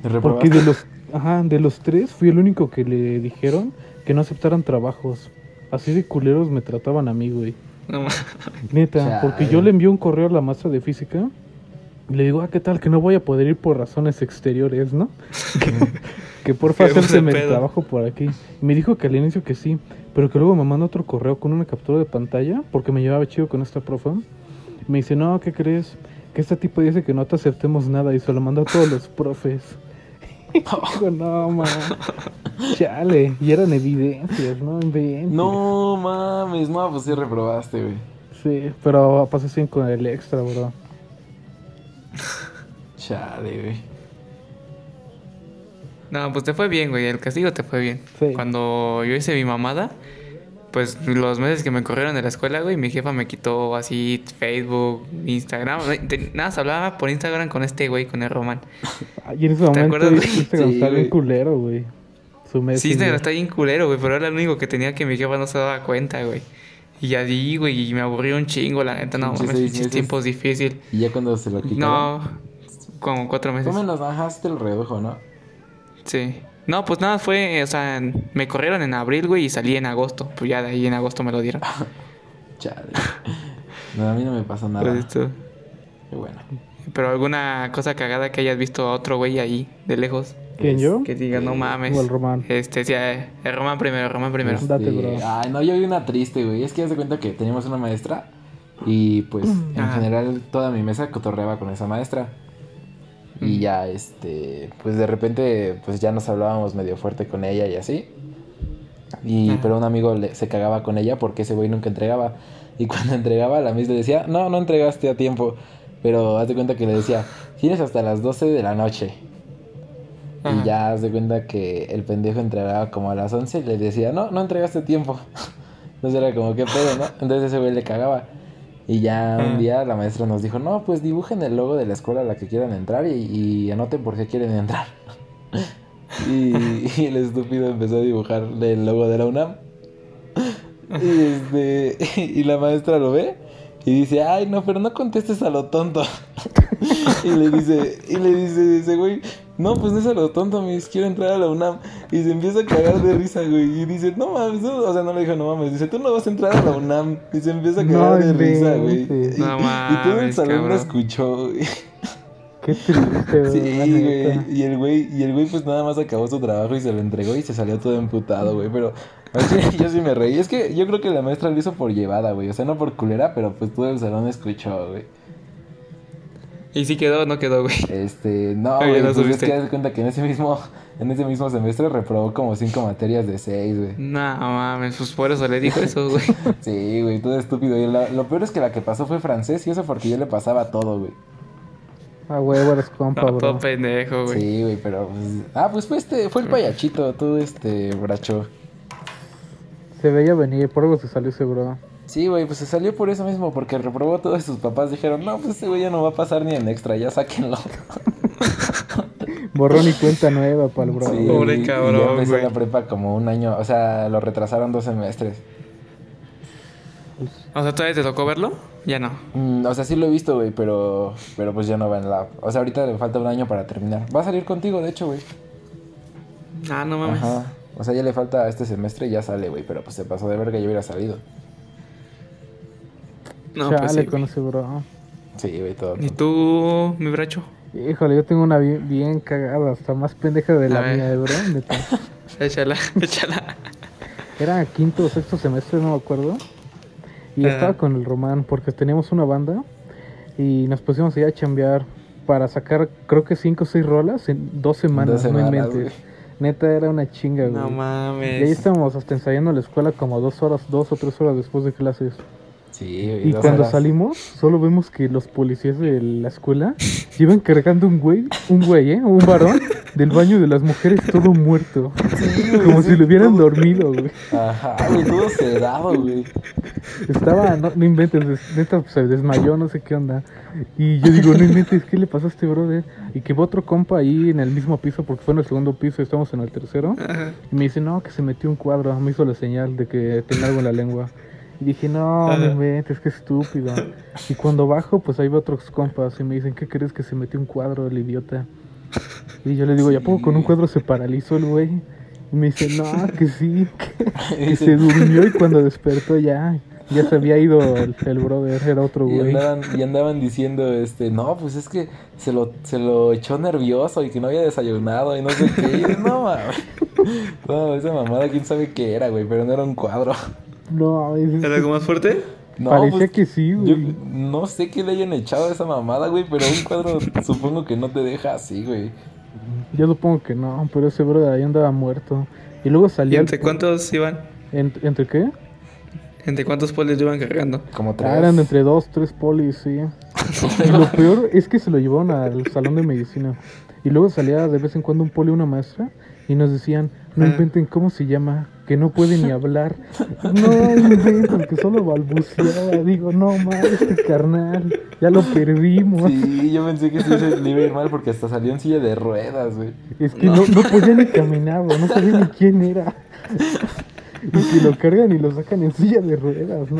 Speaker 1: ¿Te
Speaker 2: Porque de los, ajá, de los tres fui el único que le dijeron que no aceptaran trabajos. Así de culeros me trataban a mí, güey.
Speaker 3: No.
Speaker 2: Neta,
Speaker 1: Chale.
Speaker 2: porque yo le envié un correo a la maestra de física. Y le digo, ah, ¿qué tal? Que no voy a poder ir por razones exteriores, ¿no? que porfa hacérseme el trabajo por aquí. Y me dijo que al inicio que sí, pero que luego me manda otro correo con una captura de pantalla, porque me llevaba chido con esta profe. Me dice, no, ¿qué crees? Que esta tipo dice que no te aceptemos nada y se lo manda a todos los profes. Digo, no, man. Chale, y eran evidencias, ¿no? Inventes.
Speaker 1: No mames, no, pues sí reprobaste, güey.
Speaker 2: Sí, pero pasé sin con el extra, bro.
Speaker 1: Chale, güey.
Speaker 3: No, pues te fue bien, güey. El castigo te fue bien.
Speaker 2: Sí.
Speaker 3: Cuando yo hice mi mamada, pues los meses que me corrieron de la escuela, güey, mi jefa me quitó así Facebook, Instagram. Nada, se hablaba por Instagram con este güey, con el Román.
Speaker 2: Ay, en ese momento
Speaker 3: acuerdas, güey?
Speaker 2: Instagram
Speaker 1: Sí,
Speaker 2: estaba bien culero, güey. Su
Speaker 3: Sí. Instagram está bien culero, güey, pero era lo único que tenía que mi jefa no se daba cuenta, güey. Y así, güey, y me aburrió un chingo, la neta, no mames, tiempos difícil.
Speaker 1: Y ya cuando se lo quitaron.
Speaker 3: No, como cuatro meses.
Speaker 1: Tú menos, ajá, sí te lo redujo, ¿no?
Speaker 3: Sí. No, pues nada, fue, o sea, me corrieron en abril, güey, y salí en agosto. Pues ya de ahí en agosto me lo dieron.
Speaker 1: Chale. No, a mí no me pasó nada.
Speaker 3: Pues esto.
Speaker 1: Qué bueno.
Speaker 3: Pero alguna cosa cagada que hayas visto a otro güey ahí, de lejos.
Speaker 2: ¿Quién yo?
Speaker 3: Que diga, no mames.
Speaker 2: O el Román.
Speaker 3: Este, sí, eh, el Román primero, Román primero.
Speaker 1: Este,
Speaker 2: Date, bro.
Speaker 1: Ay, no, yo vi una triste, güey. Es que ya se cuenta que teníamos una maestra y pues en general toda mi mesa cotorreaba con esa maestra. Y ya, este, pues de repente, pues ya nos hablábamos medio fuerte con ella y así. Y, pero un amigo le- se cagaba con ella porque ese güey nunca entregaba. Y cuando entregaba, la misma le decía, no, no entregaste a tiempo. Pero haz de cuenta que le decía, tienes hasta las 12 de la noche.
Speaker 3: Ajá.
Speaker 1: Y ya haz de cuenta que el pendejo entregaba como a las 11 y le decía, no, no entregaste tiempo. Entonces era como, ¿qué pedo, no? Entonces ese güey le cagaba. Y ya un día la maestra nos dijo, no, pues dibujen el logo de la escuela a la que quieran entrar y, y anoten por qué quieren entrar. y, y el estúpido empezó a dibujar el logo de la UNAM. Y, este, y la maestra lo ve y dice, ay, no, pero no contestes a lo tonto. y le dice, y le dice ese güey, no, pues no es a lo tonto, mis, quiero entrar a la UNAM. Y se empieza a cagar de risa, güey. Y dice, no mames, no", o sea, no le dijo, no mames, dice, tú no vas a entrar a la UNAM. Y se empieza a cagar
Speaker 2: No
Speaker 1: de risa, güey. Y, todo el salón lo escuchó, güey.
Speaker 2: Qué triste, güey.
Speaker 1: Sí, güey. Y el güey, y el güey pues nada más acabó su trabajo y se lo entregó y se salió todo emputado, güey. Pero así, yo sí me reí. Es que yo creo que la maestra lo hizo por llevada, güey. O sea, no por culera, pero pues todo el salón escuchó, güey.
Speaker 3: ¿Y si quedó o no quedó, güey?
Speaker 1: Este, no, güey,
Speaker 3: ¿no
Speaker 1: pues es que de cuenta que en ese mismo, en ese mismo semestre reprobó como cinco materias de seis, güey.
Speaker 3: No mames, pues por eso le dijo eso, güey.
Speaker 1: Sí, güey, todo estúpido. Y la- lo peor es que la que pasó fue francés y eso porque yo le pasaba todo, güey.
Speaker 2: Ah, huevo, eres compa,
Speaker 3: No,
Speaker 2: bro.
Speaker 3: todo pendejo, güey.
Speaker 1: Sí, güey, pero pues... Ah, pues fue este, fue el payachito, tú, este, bracho.
Speaker 2: Se veía venir, por algo se salió ese bro.
Speaker 1: Sí, güey, pues se salió por eso mismo, porque reprobó todos sus papás. Dijeron, no, pues ese güey ya no va a pasar ni en extra, ya sáquenlo.
Speaker 2: Borrón y cuenta nueva para el bro.
Speaker 1: Sí,
Speaker 3: Pobre
Speaker 1: y- y
Speaker 3: cabrón,
Speaker 1: ya empezó
Speaker 3: güey.
Speaker 1: la prepa como un año, o sea, lo retrasaron dos semestres.
Speaker 3: O sea, ¿todavía te tocó verlo? Ya no.
Speaker 1: Mm, o sea, sí lo he visto, güey, pero, pero pues ya no va en la... O sea, ahorita le falta un año para terminar. Va a salir contigo, de hecho, güey.
Speaker 3: Ah, no mames.
Speaker 1: Ajá. O sea, ya le falta este semestre y ya sale, güey, pero pues se pasó de verga y hubiera salido.
Speaker 3: No,
Speaker 2: Chale
Speaker 3: pues sí.
Speaker 2: con ese bro.
Speaker 1: Sí, güey, todo.
Speaker 3: ¿Y tú, mi bracho?
Speaker 2: Híjole, yo tengo una bien, bien cagada, hasta más pendeja de la
Speaker 3: A ver.
Speaker 2: mía, bro. neta.
Speaker 3: Échala, échala.
Speaker 2: Era quinto o sexto semestre, no me acuerdo. Y
Speaker 3: Ajá.
Speaker 2: estaba con el Román porque teníamos una banda y nos pusimos allá a chambear para sacar, creo que cinco o seis rolas en dos semanas,
Speaker 1: Dos
Speaker 2: no
Speaker 1: semanas,
Speaker 2: inventes.
Speaker 1: güey.
Speaker 2: Neta, era una chinga, güey.
Speaker 3: No
Speaker 2: y ahí
Speaker 3: mames.
Speaker 2: estábamos hasta ensayando en la escuela como dos horas, dos o tres horas después de clases.
Speaker 1: Sí.
Speaker 2: Y cuando
Speaker 1: horas.
Speaker 2: salimos, solo vemos que los policías de la escuela iban cargando un güey, un güey, ¿eh? Un varón del baño de las mujeres todo muerto.
Speaker 1: Sí, güey,
Speaker 2: Como
Speaker 1: sí,
Speaker 2: si lo hubieran
Speaker 1: todo-
Speaker 2: dormido, güey.
Speaker 1: Ajá, güey, todo sedado, güey.
Speaker 2: Estaba, no, no inventes, neta pues, se desmayó, no sé qué onda. Y yo digo, no inventes, ¿qué le pasó a este brother? Y que va otro compa ahí en el mismo piso, porque fue en el segundo piso y estamos en el tercero.
Speaker 3: Ajá.
Speaker 2: Y me dice, no, que se metió un cuadro. Me hizo la señal de que tenía algo en la lengua. Y dije, no, no inventes, qué estúpido. Y cuando bajo, pues ahí veo otros compas y me dicen, ¿qué crees que se metió un cuadro el idiota? Y yo le digo, ¿ya poco con un cuadro se paralizó el güey? Y me dice, no, que sí, que, que se durmió y cuando despertó ya, ya se había ido el, el brother, era otro
Speaker 1: Y
Speaker 2: güey.
Speaker 1: andaban, y andaban diciendo, este, no, pues es que se lo, se lo echó nervioso y que no había desayunado y no sé qué. Y yo, no, mames. No, esa mamada, quién sabe qué era, güey, pero no era un cuadro.
Speaker 2: No, es-
Speaker 3: ¿Era algo más fuerte?
Speaker 1: No,
Speaker 2: parecía
Speaker 1: pues,
Speaker 2: que sí,
Speaker 1: yo
Speaker 2: güey.
Speaker 1: no sé qué le hayan echado a esa mamada, güey, pero un cuadro supongo que no te deja así, güey.
Speaker 2: Yo supongo que no, pero ese brother ahí andaba muerto. Y luego
Speaker 3: ¿Y
Speaker 2: salía...
Speaker 3: entre cuántos iban?
Speaker 2: ¿Ent- ¿Entre qué?
Speaker 3: ¿Entre cuántos polis lo iban cargando?
Speaker 1: Como tres.
Speaker 2: Ah, eran entre dos, tres polis, sí. Y lo peor es que se lo llevaron al salón de medicina. Y luego salía de vez en cuando un poli o una maestra y nos decían, no
Speaker 3: Ah.
Speaker 2: inventen cómo se llama, que no puede ni hablar. No inventen, que solo balbuceaba. Digo, no mames, este carnal, ya lo perdimos.
Speaker 1: Sí, yo pensé que sí se le iba a ir mal porque hasta salió en silla de ruedas, güey.
Speaker 2: Es que no, no podía ni caminar, no sabía ni quién era. Y que lo cargan y lo sacan en silla de ruedas, no.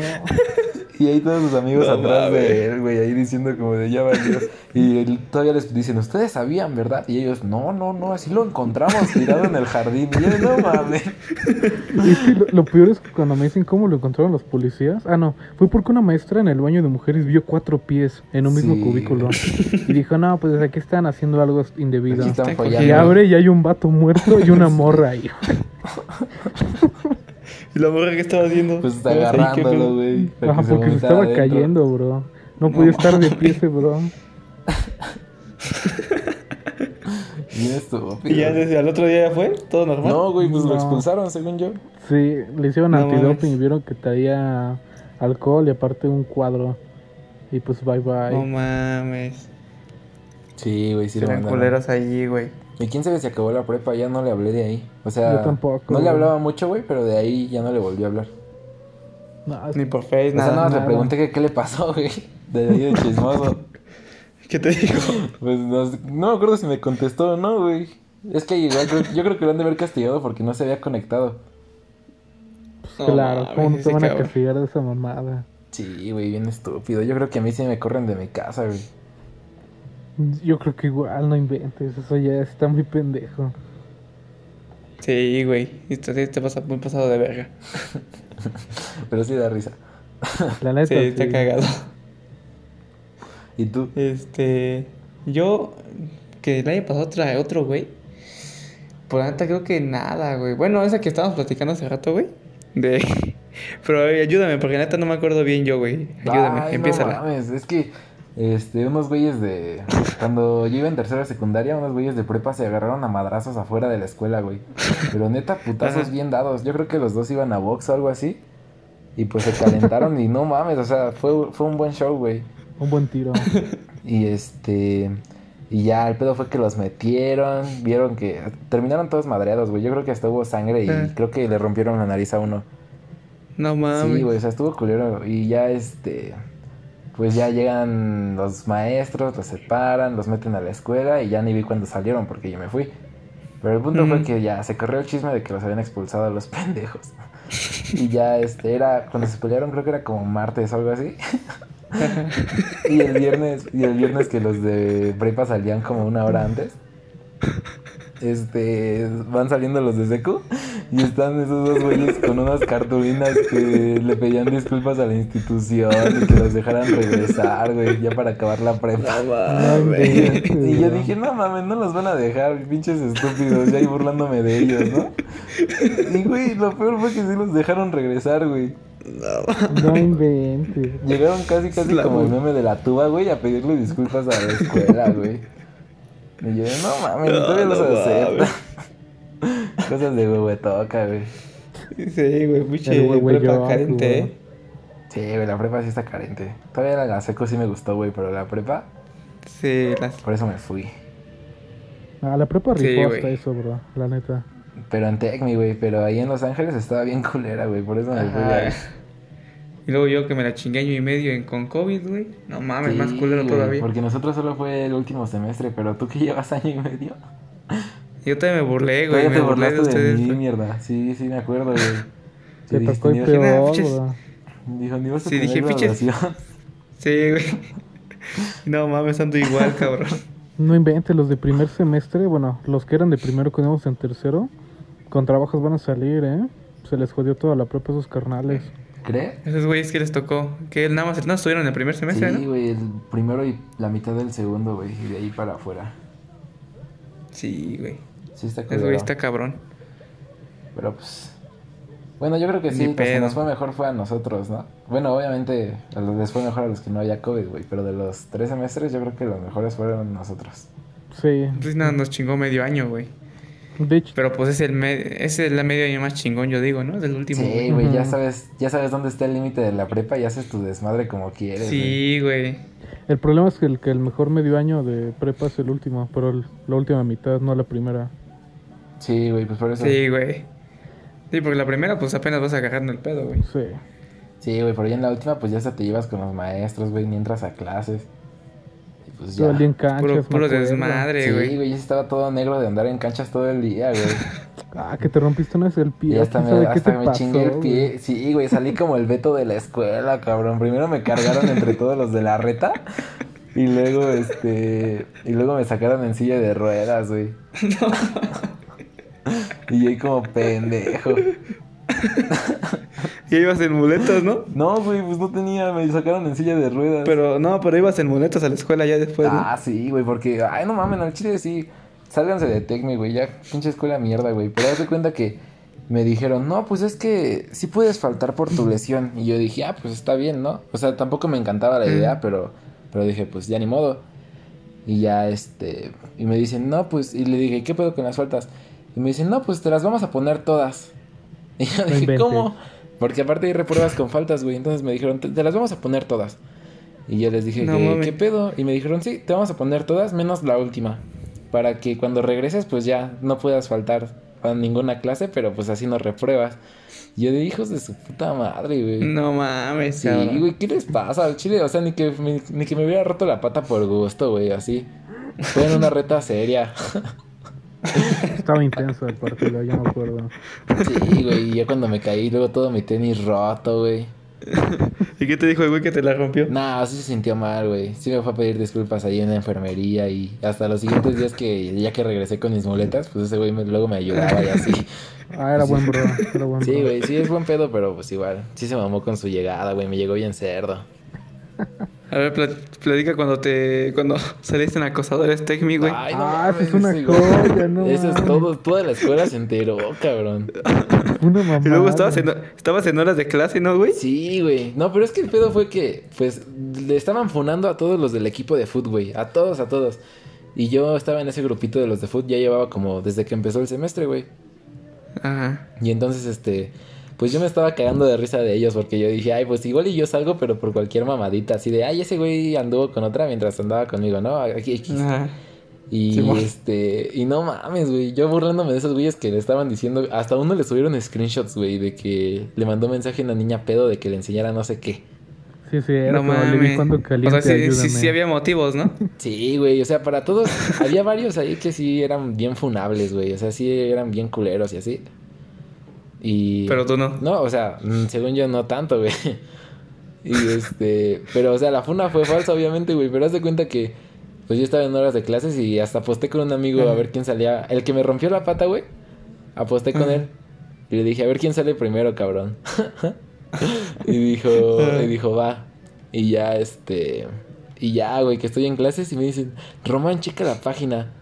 Speaker 1: Y ahí todos sus amigos
Speaker 3: No
Speaker 1: atrás
Speaker 3: mames.
Speaker 1: de él, güey, ahí diciendo como de ya valió. Y él todavía les dicen, ustedes sabían, ¿verdad? Y ellos, no, no, no, así lo encontramos tirado en el jardín. Y yo, no mames.
Speaker 2: Es que lo, lo peor es que cuando me dicen cómo lo encontraron los policías. Ah, no. Fue porque una maestra en el baño de mujeres vio cuatro pies en un mismo
Speaker 1: Sí.
Speaker 2: cubículo. Y dijo, no, pues aquí están haciendo algo indebido. Y abre y hay un vato muerto y una morra ahí.
Speaker 3: ¿Y la morra qué estaba haciendo?
Speaker 1: Pues está
Speaker 3: Estabas ahí, ¿qué
Speaker 1: agarrándolo, güey.
Speaker 2: Ajá,
Speaker 1: que
Speaker 2: porque se estaba
Speaker 1: adentro.
Speaker 2: cayendo, bro. No podía estar de pie ese bro.
Speaker 1: Bien estúpido.
Speaker 3: ¿Y ya desde al otro día ya fue? ¿Todo normal?
Speaker 1: No, güey, pues lo
Speaker 2: No.
Speaker 1: expulsaron, según yo.
Speaker 2: Sí, le hicieron
Speaker 3: No
Speaker 2: antidoping y vieron que traía alcohol y aparte un cuadro. Y pues bye bye.
Speaker 3: No mames.
Speaker 1: Sí, güey, sí lo
Speaker 3: Eran
Speaker 1: mandaron.
Speaker 3: culeros allí, güey.
Speaker 1: ¿Y quién sabe si acabó la prepa? Ya no le hablé de ahí. O sea,
Speaker 2: Yo tampoco,
Speaker 1: no le hablaba mucho, güey, pero de ahí ya no le volví a hablar.
Speaker 2: No, es-
Speaker 3: Ni por Face,
Speaker 1: O sea, nada
Speaker 3: nada.
Speaker 1: le
Speaker 2: nada.
Speaker 1: pregunté que qué le pasó, güey. De ahí de chismoso.
Speaker 3: ¿Qué te digo?
Speaker 1: Pues no, no me acuerdo si me contestó o no, güey. Es que igual creo- yo creo que lo han de haber castigado porque no se había conectado.
Speaker 2: claro,
Speaker 3: mames,
Speaker 2: ¿cómo no te van a castigar de esa mamada?
Speaker 1: Sí, güey, bien estúpido. Yo creo que a mí sí me corren de mi casa, güey.
Speaker 2: Yo creo que igual no inventes, eso ya está muy pendejo.
Speaker 3: Sí, güey. Sí te pasa muy pasado de verga.
Speaker 1: Pero sí da risa.
Speaker 2: La neta,
Speaker 3: Sí, está cagado.
Speaker 1: ¿Y tú?
Speaker 3: Este. Yo. Que el año pasado trae otro, güey. Por la neta creo que nada, güey. Bueno, esa que estábamos platicando hace rato, güey. De. Pero ayúdame, porque la neta no me acuerdo bien yo, güey. Ayúdame,
Speaker 1: Ay,
Speaker 3: empieza.
Speaker 1: No es que este, unos güeyes de. Cuando yo iba en tercera secundaria, unos güeyes de prepa se agarraron a madrazos afuera de la escuela, güey. Pero neta, putazos
Speaker 3: Ajá.
Speaker 1: bien dados. Yo creo que los dos iban a box o algo así. Y pues se calentaron y no mames, o sea, fue, fue un buen show, güey.
Speaker 2: Un buen tiro.
Speaker 1: Y este. Y ya, el pedo fue que los metieron. Vieron que. Terminaron todos madreados, güey. Yo creo que hasta hubo sangre y
Speaker 3: Ah.
Speaker 1: creo que le rompieron la nariz a uno.
Speaker 3: No mames.
Speaker 1: Sí, güey, o sea, estuvo culero. Y ya, este. Pues ya llegan los maestros, los separan, los meten a la escuela y ya ni vi cuando salieron porque yo me fui. Pero el punto fue
Speaker 3: Ujú.
Speaker 1: que ya se corrió el chisme de que los habían expulsado a los pendejos. Y ya, este, era. Cuando se pelearon, creo que era como martes o algo así. Y el viernes, y el viernes que los de prepa salían como una hora antes. Este, van saliendo los de seco y están esos dos güeyes con unas cartulinas que le pedían disculpas a la institución y que los dejaran regresar, güey, ya para acabar la prepa.
Speaker 2: No
Speaker 1: Y yo dije, no mames, no los van a dejar, pinches estúpidos, ya ahí burlándome de ellos, ¿no? Y güey, lo peor fue que sí los dejaron regresar, güey.
Speaker 2: No inventes.
Speaker 1: Llegaron casi, casi
Speaker 3: La
Speaker 1: como el meme de la tuba, güey, a pedirle disculpas a la escuela, güey. Y yo, no mames,
Speaker 3: No,
Speaker 1: todavía los
Speaker 3: no
Speaker 1: acepta. Cosas de huehuetoca, güey.
Speaker 3: Sí, güey, pinche prepa
Speaker 2: yo,
Speaker 3: carente,
Speaker 2: güey.
Speaker 3: eh.
Speaker 1: Sí, güey, la prepa sí está carente. Todavía la seco sí me gustó, güey, pero la prepa,
Speaker 3: Sí, las...
Speaker 1: por eso me fui.
Speaker 2: A la prepa
Speaker 3: Sí,
Speaker 2: rifó hasta eso, bro. La neta.
Speaker 1: Pero en Tecmi, güey, pero ahí en Los Ángeles estaba bien culera, güey, por eso me fui.
Speaker 3: Y luego yo que me la chingué año y medio en, con COVID, güey. No mames,
Speaker 1: Sí,
Speaker 3: más culero todavía.
Speaker 1: Porque nosotros solo fue el último semestre, pero tú que llevas año y medio.
Speaker 3: Yo todavía me burlé, güey. Me
Speaker 1: te
Speaker 3: burlé de
Speaker 1: burlaste de,
Speaker 3: ustedes.
Speaker 1: mí, mierda. Sí, sí, me acuerdo, güey.
Speaker 2: Te tocó
Speaker 1: dijiste,
Speaker 2: el peor.
Speaker 1: Dijo, ni vas a
Speaker 3: Sí, dije. Sí, güey. No mames, ando igual, cabrón.
Speaker 2: No inventes, los de primer semestre, bueno, los que eran de primero que íbamos en tercero, con trabajos van a salir, ¿eh? Se les jodió toda la prepa a esos carnales.
Speaker 1: ¿Crees?
Speaker 3: Esos güeyes que les tocó. Que nada más no estuvieron en el primer semestre,
Speaker 1: Sí,
Speaker 3: ¿no?
Speaker 1: güey, el primero y la mitad del segundo, güey, y de ahí para afuera.
Speaker 3: Sí, güey.
Speaker 1: Sí está
Speaker 3: Ese
Speaker 1: culero.
Speaker 3: güey está cabrón.
Speaker 1: Pero pues... Bueno, yo creo que sí, que
Speaker 3: pedo.
Speaker 1: nos fue mejor fue a nosotros, ¿no? Bueno, obviamente les fue mejor a los que no había COVID, güey, pero de los tres semestres yo creo que los mejores fueron nosotros.
Speaker 2: Sí.
Speaker 3: Pues nada, nos chingó medio año, güey.
Speaker 2: De hecho,
Speaker 3: Pero pues es el me- ese es el medio año más chingón, yo digo, ¿no? Del último.
Speaker 1: Sí,
Speaker 3: güey.
Speaker 1: ya sabes, ya sabes dónde está el límite de la prepa y haces tu desmadre como quieres.
Speaker 3: Sí, güey.
Speaker 2: el problema es que el, que el mejor medio año de prepa es el último, pero el- la última mitad, no la primera.
Speaker 1: Sí, güey, pues por eso.
Speaker 3: Sí, güey. Sí, porque la primera, pues apenas vas agarrando el pedo, güey.
Speaker 2: Sí.
Speaker 1: Sí, güey, pero ya en la última, pues ya hasta te llevas con los maestros, güey, ni entras a clases. Pues ya.
Speaker 2: Todo el día en canchas,
Speaker 3: Puro, puro desmadre,
Speaker 1: Sí,
Speaker 3: güey.
Speaker 1: güey, ya estaba todo negro de andar en canchas todo el día, güey.
Speaker 2: Ah, que te rompiste una vez el pie.
Speaker 1: Y hasta
Speaker 2: ¿Quién
Speaker 1: me, hasta
Speaker 2: te
Speaker 1: me
Speaker 2: pasó,
Speaker 1: chingué el pie.
Speaker 2: güey?
Speaker 1: Sí, güey, salí como el veto de la escuela, cabrón. Primero me cargaron entre todos los de la reta. Y luego, este. Y luego me sacaron en silla de ruedas, güey. y yo ahí como pendejo.
Speaker 3: Y ibas en muletas, ¿no?
Speaker 1: No, güey, pues no tenía, me sacaron en silla de ruedas.
Speaker 3: Pero no, pero ibas en muletas a la escuela ya después, ¿no?
Speaker 1: Ah, sí, güey, porque, ay, no mames, al chile sí. Sálganse de Tecmi, güey, ya pinche escuela mierda, güey. Pero haz de cuenta que me dijeron, no, pues es que sí puedes faltar por tu lesión. Y yo dije, ah, pues está bien, ¿no? O sea, tampoco me encantaba la idea, pero, pero dije, pues ya ni modo. Y ya, este, y me dicen, no, pues, y le dije, ¿qué pedo con las faltas? Y me dicen, no, pues te las vamos a poner todas. Y yo
Speaker 2: No
Speaker 1: dije,
Speaker 2: inventes.
Speaker 1: ¿cómo? Porque aparte hay repruebas con faltas, güey. Entonces me dijeron, te, te las vamos a poner todas. Y yo les dije,
Speaker 3: No
Speaker 1: que. ¿qué pedo? Y me dijeron, sí, te vamos a poner todas menos la última. Para que cuando regreses, pues ya no puedas faltar a ninguna clase, pero pues así no repruebas. Y yo de hijos de su puta madre, güey.
Speaker 3: No mames,
Speaker 1: Sí,
Speaker 3: cabrón.
Speaker 1: güey, ¿qué les pasa al chile? O sea, ni que, me, ni que me hubiera roto la pata por gusto, güey, así. Fue en una reta seria.
Speaker 2: Estaba intenso el partido, ya me acuerdo.
Speaker 1: Sí, güey, y ya cuando me caí, luego todo mi tenis roto, güey.
Speaker 3: ¿Y qué te dijo el güey que te la rompió?
Speaker 1: Nah, sí se sintió mal, güey. Sí me fue a pedir disculpas ahí en la enfermería y hasta los siguientes días que ya que regresé con mis muletas, pues ese güey me- luego me ayudaba y así.
Speaker 2: Ah, era buen bro, era buen
Speaker 1: Sí, güey, sí es buen pedo, pero pues igual. Sí se mamó con su llegada, güey, me llegó bien cerdo.
Speaker 3: A ver, pla- platica cuando te... Cuando saliste en Acosadores Tecmi, güey.
Speaker 1: Ay,
Speaker 2: Ah, esa es una
Speaker 1: güey.
Speaker 2: joya, no
Speaker 1: Eso es todo, toda la escuela se enteró, cabrón.
Speaker 2: Una mamá.
Speaker 3: y luego estabas en, estabas en horas de clase, ¿no, güey?
Speaker 1: Sí, güey. No, pero es que el pedo fue que, pues, le estaban funando a todos los del equipo de fútbol, güey. A todos, a todos. Y yo estaba en ese grupito de los de fútbol, ya llevaba como desde que empezó el semestre, güey.
Speaker 3: Ajá.
Speaker 1: Y entonces, este, pues yo me estaba cagando de risa de ellos porque yo dije, ay, pues igual y yo salgo, pero por cualquier mamadita, así de, ay, ese güey anduvo con otra mientras andaba conmigo, ¿no? Aquí, aquí.
Speaker 3: Ajá.
Speaker 1: Y este, y no mames, güey, yo burlándome de esos güeyes que le estaban diciendo, hasta uno le subieron screenshots, güey, de que le mandó mensaje a una niña pedo de que le enseñara no sé qué.
Speaker 2: Sí, sí, era
Speaker 3: No
Speaker 2: como le vi
Speaker 3: mames.
Speaker 2: cuando
Speaker 3: O sea, sí, sí, sí había motivos, ¿no?
Speaker 1: Sí, güey, o sea, para todos, había varios ahí que sí eran bien funables, güey, o sea, sí eran bien culeros y así. Y...
Speaker 3: Pero tú no.
Speaker 1: No, o sea, mm, según yo no tanto, güey. Y este, pero o sea, la funa fue falsa, obviamente, güey, pero haz de cuenta que pues yo estaba en horas de clases y hasta aposté con un amigo a ver quién salía, el que me rompió la pata, güey. Aposté con él y le dije, a ver quién sale primero, cabrón. y dijo, y dijo, va. Y ya este y ya, güey, que estoy en clases y me dicen, "Román, checa la página."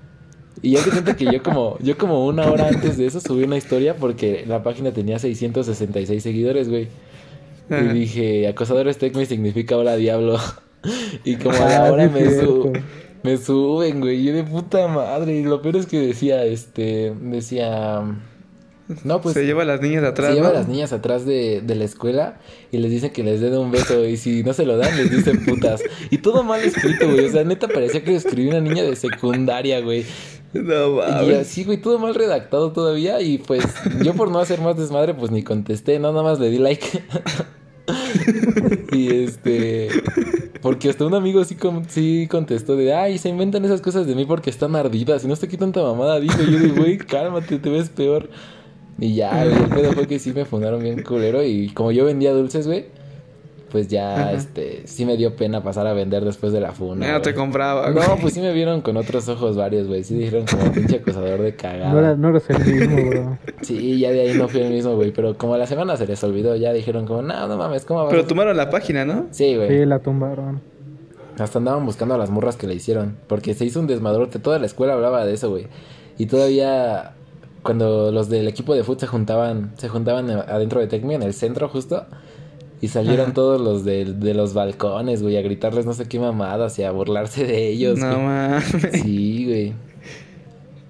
Speaker 1: Y ya te cuenta que yo como, yo como una hora antes de eso subí una historia porque la página tenía 666 seguidores, güey. Y
Speaker 3: Ajá.
Speaker 1: dije, acosadores tech me significa hola diablo. y como a la
Speaker 2: Ah,
Speaker 1: hora
Speaker 2: sí
Speaker 1: me, me suben, güey. Yo de puta madre. Y lo peor es que decía, este, decía... No, pues...
Speaker 3: se lleva a las niñas atrás,
Speaker 1: se lleva
Speaker 3: ¿no?
Speaker 1: a las niñas atrás de, de la escuela y les dice que les den un beso y si no se lo dan les dicen putas. Y todo mal escrito, güey. O sea, neta parecía que lo escribió una niña de secundaria, güey.
Speaker 3: No
Speaker 1: Y
Speaker 3: mames.
Speaker 1: así, güey, todo mal redactado todavía. Y pues yo por no hacer más desmadre, pues ni contesté, no, nada más le di like. y este. Porque hasta un amigo sí, sí contestó de, ay, se inventan esas cosas de mí porque están ardidas. Y no sé qué tanta mamada dijo. Y yo de, güey, cálmate, te ves peor. Y ya, güey, el pedo fue que sí me fundaron bien culero. Y como yo vendía dulces, güey, pues ya,
Speaker 3: Ajá.
Speaker 1: este, sí me dio pena pasar a vender después de la funa.
Speaker 3: Ya no te compraba, güey.
Speaker 1: No, pues sí me vieron con otros ojos varios, güey. Sí dijeron como pinche acosador de cagada.
Speaker 2: No, era, no eras el mismo, bro.
Speaker 1: Sí, ya de ahí no fui el mismo, güey. Pero como a la semana se les olvidó, ya dijeron como, no, no mames, ¿cómo vas?
Speaker 3: Pero
Speaker 1: a-?"
Speaker 3: tomaron la página, ¿no?
Speaker 1: Sí, güey.
Speaker 2: Sí, la tumbaron.
Speaker 1: Hasta andaban buscando a las morras que le hicieron. Porque se hizo un desmadrote. Toda la escuela hablaba de eso, güey. Y todavía cuando los del equipo de fútbol se juntaban, se juntaban adentro de Tecmi, en el centro justo. Y salieron
Speaker 3: Ajá.
Speaker 1: todos los de, de los balcones, güey, a gritarles no sé qué mamadas y a burlarse de ellos.
Speaker 3: no mames.
Speaker 1: Sí, güey.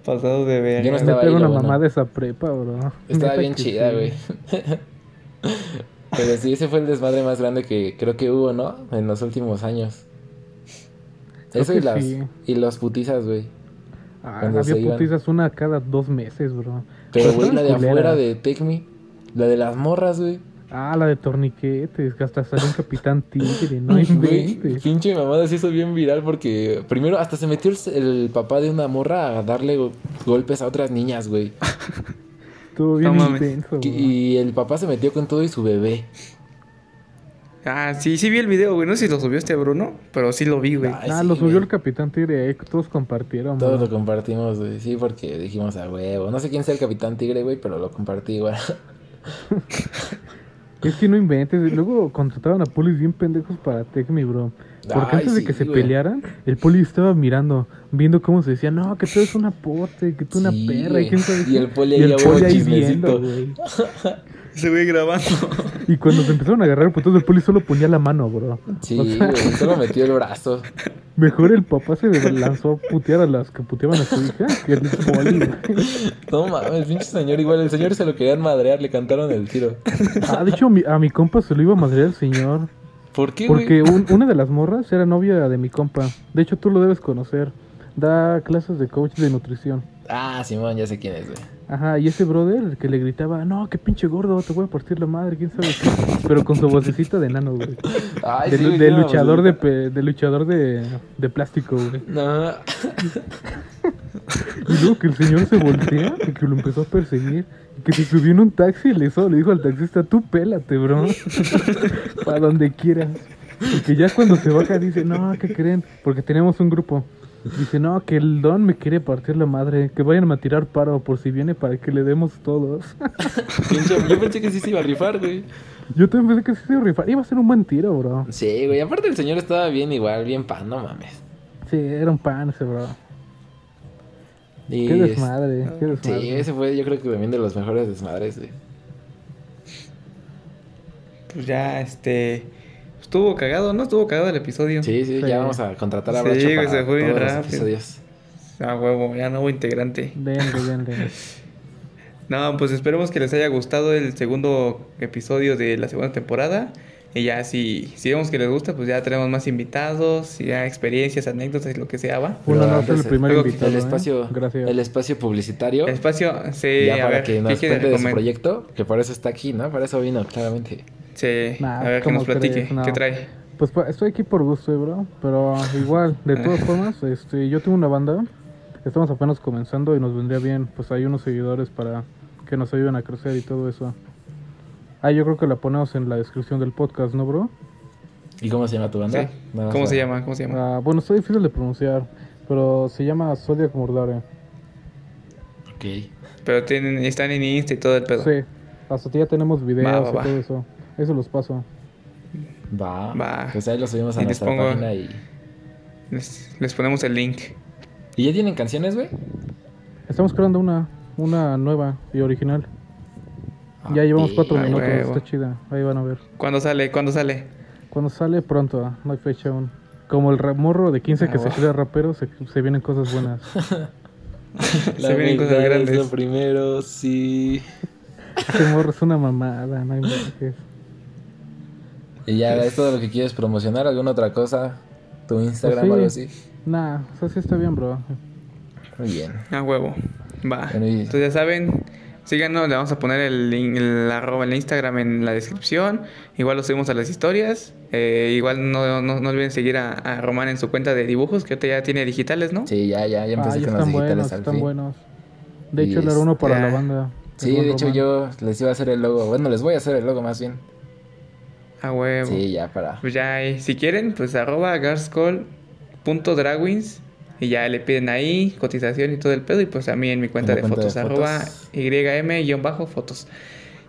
Speaker 3: Pasado de ver.
Speaker 1: Yo no estaba
Speaker 2: pego
Speaker 1: ahí,
Speaker 2: una
Speaker 1: bueno.
Speaker 2: mamá de esa prepa, bro.
Speaker 1: Estaba bien chida,
Speaker 2: sí.
Speaker 1: güey. Pero sí, ese fue el desmadre más grande que creo que hubo, ¿no? En los últimos años.
Speaker 2: Creo
Speaker 1: Eso y las
Speaker 2: sí.
Speaker 1: y los putizas, güey.
Speaker 2: Ah,
Speaker 1: Cuando iban.
Speaker 2: putizas una cada dos meses, bro.
Speaker 1: Pero, güey, la de afuera de Tecmi. La de las morras, güey.
Speaker 2: Ah, la de torniquetes, que hasta salió un capitán tigre, no
Speaker 1: Güey,
Speaker 2: inventes.
Speaker 1: pinche mamada se hizo bien viral porque primero hasta se metió el, el papá de una morra a darle go- golpes a otras niñas, güey.
Speaker 2: Estuvo bien
Speaker 3: No
Speaker 2: intenso.
Speaker 1: Y el papá se metió con todo y su bebé.
Speaker 3: Ah, sí, sí vi el video, güey. No sé si lo subió este Bruno, pero sí lo vi, güey.
Speaker 2: Ah,
Speaker 1: sí,
Speaker 2: lo subió
Speaker 1: güey.
Speaker 2: el Capitán Tigre, eh, todos compartieron,
Speaker 1: Todos
Speaker 2: bro.
Speaker 1: lo compartimos, güey. Sí, porque dijimos a huevo. No sé quién sea el Capitán Tigre, güey, pero lo compartí igual.
Speaker 2: Es que no inventes. Luego contrataban a polis bien pendejos para Me, bro. Porque
Speaker 1: Ay,
Speaker 2: antes de
Speaker 1: sí,
Speaker 2: que se
Speaker 1: güey.
Speaker 2: pelearan, el poli estaba mirando, viendo cómo se decía, no, que tú eres una pote, que tú una
Speaker 1: Sí,
Speaker 2: perra,
Speaker 1: güey.
Speaker 2: y quién sabe
Speaker 1: Y
Speaker 2: qué".
Speaker 1: el poli
Speaker 2: Y
Speaker 1: ahí
Speaker 2: el
Speaker 1: a
Speaker 2: poli ahí viendo, güey.
Speaker 3: Se ve grabando.
Speaker 2: Y cuando se empezaron a agarrar, pues todo el poli solo ponía la mano, bro.
Speaker 1: Sí,
Speaker 2: O sea,
Speaker 1: güey. Solo metió el brazo.
Speaker 2: mejor el papá se lanzó a putear a las que puteaban a su hija que el poli, güey.
Speaker 1: No mames, el pinche señor igual. El señor se lo querían madrear, le cantaron el tiro.
Speaker 2: Ah, de hecho, mi- a mi compa se lo iba a madrear el señor.
Speaker 1: ¿Por qué?
Speaker 2: Porque un- una de las morras era novia de mi compa. De hecho, tú lo debes conocer. Da clases de coach de nutrición.
Speaker 1: Ah, Simón, ya sé quién es, güey.
Speaker 2: Ajá, y ese brother el que le gritaba, no, qué pinche gordo, te voy a partir la madre, quién sabe qué. Pero con su vocecita de nano, güey.
Speaker 1: Ay,
Speaker 2: De,
Speaker 1: sí,
Speaker 2: de luchador de, de luchador de, de plástico, güey.
Speaker 1: No.
Speaker 2: Y luego que el señor se voltea y que lo empezó a perseguir. Y que se subió en un taxi y le, hizo- le dijo al taxista, tú pélate, bro. Para donde quieras. Y que ya cuando se baja dice, no, ¿qué creen? Porque tenemos un grupo. Dice, no, que el don me quiere partir la madre. Que vayan a tirar paro por si viene para que le demos todos.
Speaker 1: Yo pensé que sí se iba a rifar, güey.
Speaker 2: Yo también pensé que sí se iba a rifar. Iba a ser un buen tiro, bro.
Speaker 1: Sí, güey. Aparte el señor estaba bien igual, bien pan, no mames.
Speaker 2: Sí, era un pan ese, bro.
Speaker 1: Y
Speaker 2: Qué
Speaker 1: es-
Speaker 2: desmadre, qué desmadre.
Speaker 1: Sí, ese fue yo creo que también de los mejores desmadres, güey.
Speaker 3: Pues ya, este. Estuvo cagado, ¿no? Estuvo cagado el episodio.
Speaker 1: Sí, sí,
Speaker 2: Sí.
Speaker 1: ya vamos a contratar a
Speaker 3: Sí,
Speaker 1: Bracho
Speaker 3: güey,
Speaker 1: para
Speaker 3: se fue bien
Speaker 1: todos los
Speaker 3: rápido.
Speaker 1: episodios.
Speaker 3: Ah, huevo, ya nuevo integrante.
Speaker 2: Denle, denle.
Speaker 3: No, pues esperemos que les haya gustado el segundo episodio de la segunda temporada. Y ya si, si vemos que les gusta, pues ya tenemos más invitados, ya experiencias, anécdotas y lo que sea, va.
Speaker 2: Un
Speaker 1: Pero
Speaker 2: honor ser
Speaker 1: antes,
Speaker 2: el primer invitado.
Speaker 1: el
Speaker 2: ¿eh?
Speaker 1: espacio,
Speaker 2: Gracias.
Speaker 1: el espacio publicitario.
Speaker 3: El espacio, sí,
Speaker 1: ya
Speaker 3: a
Speaker 1: para
Speaker 3: ver,
Speaker 1: que
Speaker 3: ¿qué
Speaker 1: nos cuente de su proyecto, que por eso está aquí, ¿no? Para eso vino, claramente.
Speaker 3: Sí,
Speaker 2: Nah,
Speaker 3: a ver que
Speaker 2: ¿cómo
Speaker 3: nos platique?
Speaker 2: No.
Speaker 3: ¿qué trae?
Speaker 2: Pues pa- estoy aquí por gusto, eh, bro. Pero igual, de todas formas, este, yo tengo una banda. Estamos apenas comenzando y nos vendría bien, pues hay unos seguidores para que nos ayuden a crecer y todo eso. Ah, yo creo que la ponemos en la descripción del podcast, ¿no, bro?
Speaker 1: ¿Y cómo se llama tu banda?
Speaker 3: Sí. ¿Cómo se llama? ¿Cómo se llama?
Speaker 2: Ah, bueno, está difícil de pronunciar, pero se llama Zodiac Murdare.
Speaker 1: Ok.
Speaker 3: Pero tienen, están en Insta y todo el pedo.
Speaker 2: Sí, hasta ya tenemos videos
Speaker 3: Va, va,
Speaker 2: y
Speaker 3: va.
Speaker 2: todo eso. Eso los paso.
Speaker 1: Va.
Speaker 3: Va.
Speaker 1: Pues ahí lo subimos a
Speaker 3: les
Speaker 1: nuestra
Speaker 3: pongo-
Speaker 1: página y...
Speaker 3: Les, les ponemos el link.
Speaker 1: ¿Y ya tienen canciones, güey?
Speaker 2: Estamos creando una, una nueva y original. Ya llevamos cuatro
Speaker 3: Ah,
Speaker 2: minutos,
Speaker 3: huevo.
Speaker 2: está chida. Ahí van a ver.
Speaker 3: ¿Cuándo sale? ¿Cuándo sale?
Speaker 2: Cuando sale pronto, ah, no hay fecha aún. Como el morro de 15 que
Speaker 1: Ah,
Speaker 2: se
Speaker 1: va.
Speaker 2: crea rapero, se, se vienen cosas buenas.
Speaker 3: Se vienen cosas grandes.
Speaker 1: Lo primero, sí.
Speaker 2: Ese morro es una mamada, no hay.
Speaker 1: Y ya es todo lo que quieres promocionar, alguna otra cosa, tu Instagram
Speaker 2: Pues
Speaker 1: o algo
Speaker 2: sí.
Speaker 1: así.
Speaker 2: Nah, o sea, sí está bien, bro.
Speaker 1: Muy bien.
Speaker 3: A huevo. Va.
Speaker 1: Bueno, y-
Speaker 3: Entonces ya saben, síganos, le vamos a poner el link, el arroba, el Instagram en la descripción. Igual lo subimos a las historias. Eh, igual no, no, no olviden seguir a, a Román en su cuenta de dibujos, que ahorita ya tiene digitales, ¿no?
Speaker 1: Sí, ya, ya, ya
Speaker 2: Ah,
Speaker 1: empecé
Speaker 2: ya
Speaker 1: con los digitales
Speaker 2: buenos,
Speaker 1: al
Speaker 2: están
Speaker 1: fin.
Speaker 2: buenos. De
Speaker 1: Y
Speaker 2: hecho, él era uno para
Speaker 3: ya.
Speaker 2: la banda.
Speaker 1: Sí, de hecho
Speaker 2: Román.
Speaker 1: yo les iba a hacer el logo. Bueno, les voy a hacer el logo más bien.
Speaker 3: A huevo.
Speaker 1: Sí, ya para.
Speaker 3: Pues ya, ahí, si quieren, pues arroba garscall.dragwins y ya le piden ahí cotización y todo el pedo y pues a mí en mi cuenta,
Speaker 1: En
Speaker 3: de,
Speaker 1: cuenta
Speaker 3: fotos,
Speaker 1: de
Speaker 3: arroba
Speaker 1: fotos.
Speaker 3: ym-fotos.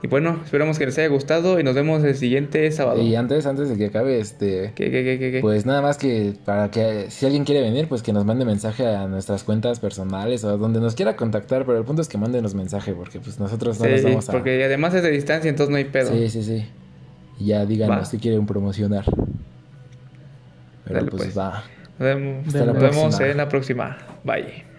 Speaker 3: Y bueno, esperamos que les haya gustado y nos vemos el siguiente sábado.
Speaker 1: Y antes, antes de que acabe, este...
Speaker 3: ¿Qué, qué, qué, qué, qué?
Speaker 1: Pues nada más que para que si alguien quiere venir, pues que nos mande mensaje a nuestras cuentas personales o a donde nos quiera contactar, pero el punto es que mándenos mensaje porque pues nosotros no
Speaker 3: Sí,
Speaker 1: nos vamos a...
Speaker 3: porque además es de distancia, entonces no hay pedo.
Speaker 1: Sí, sí, sí. Y ya díganos si quieren promocionar. Pero
Speaker 3: Dale,
Speaker 1: pues,
Speaker 3: pues.
Speaker 1: va.
Speaker 3: Nos vemos,
Speaker 2: Hasta la
Speaker 3: nos vemos en la próxima. Bye.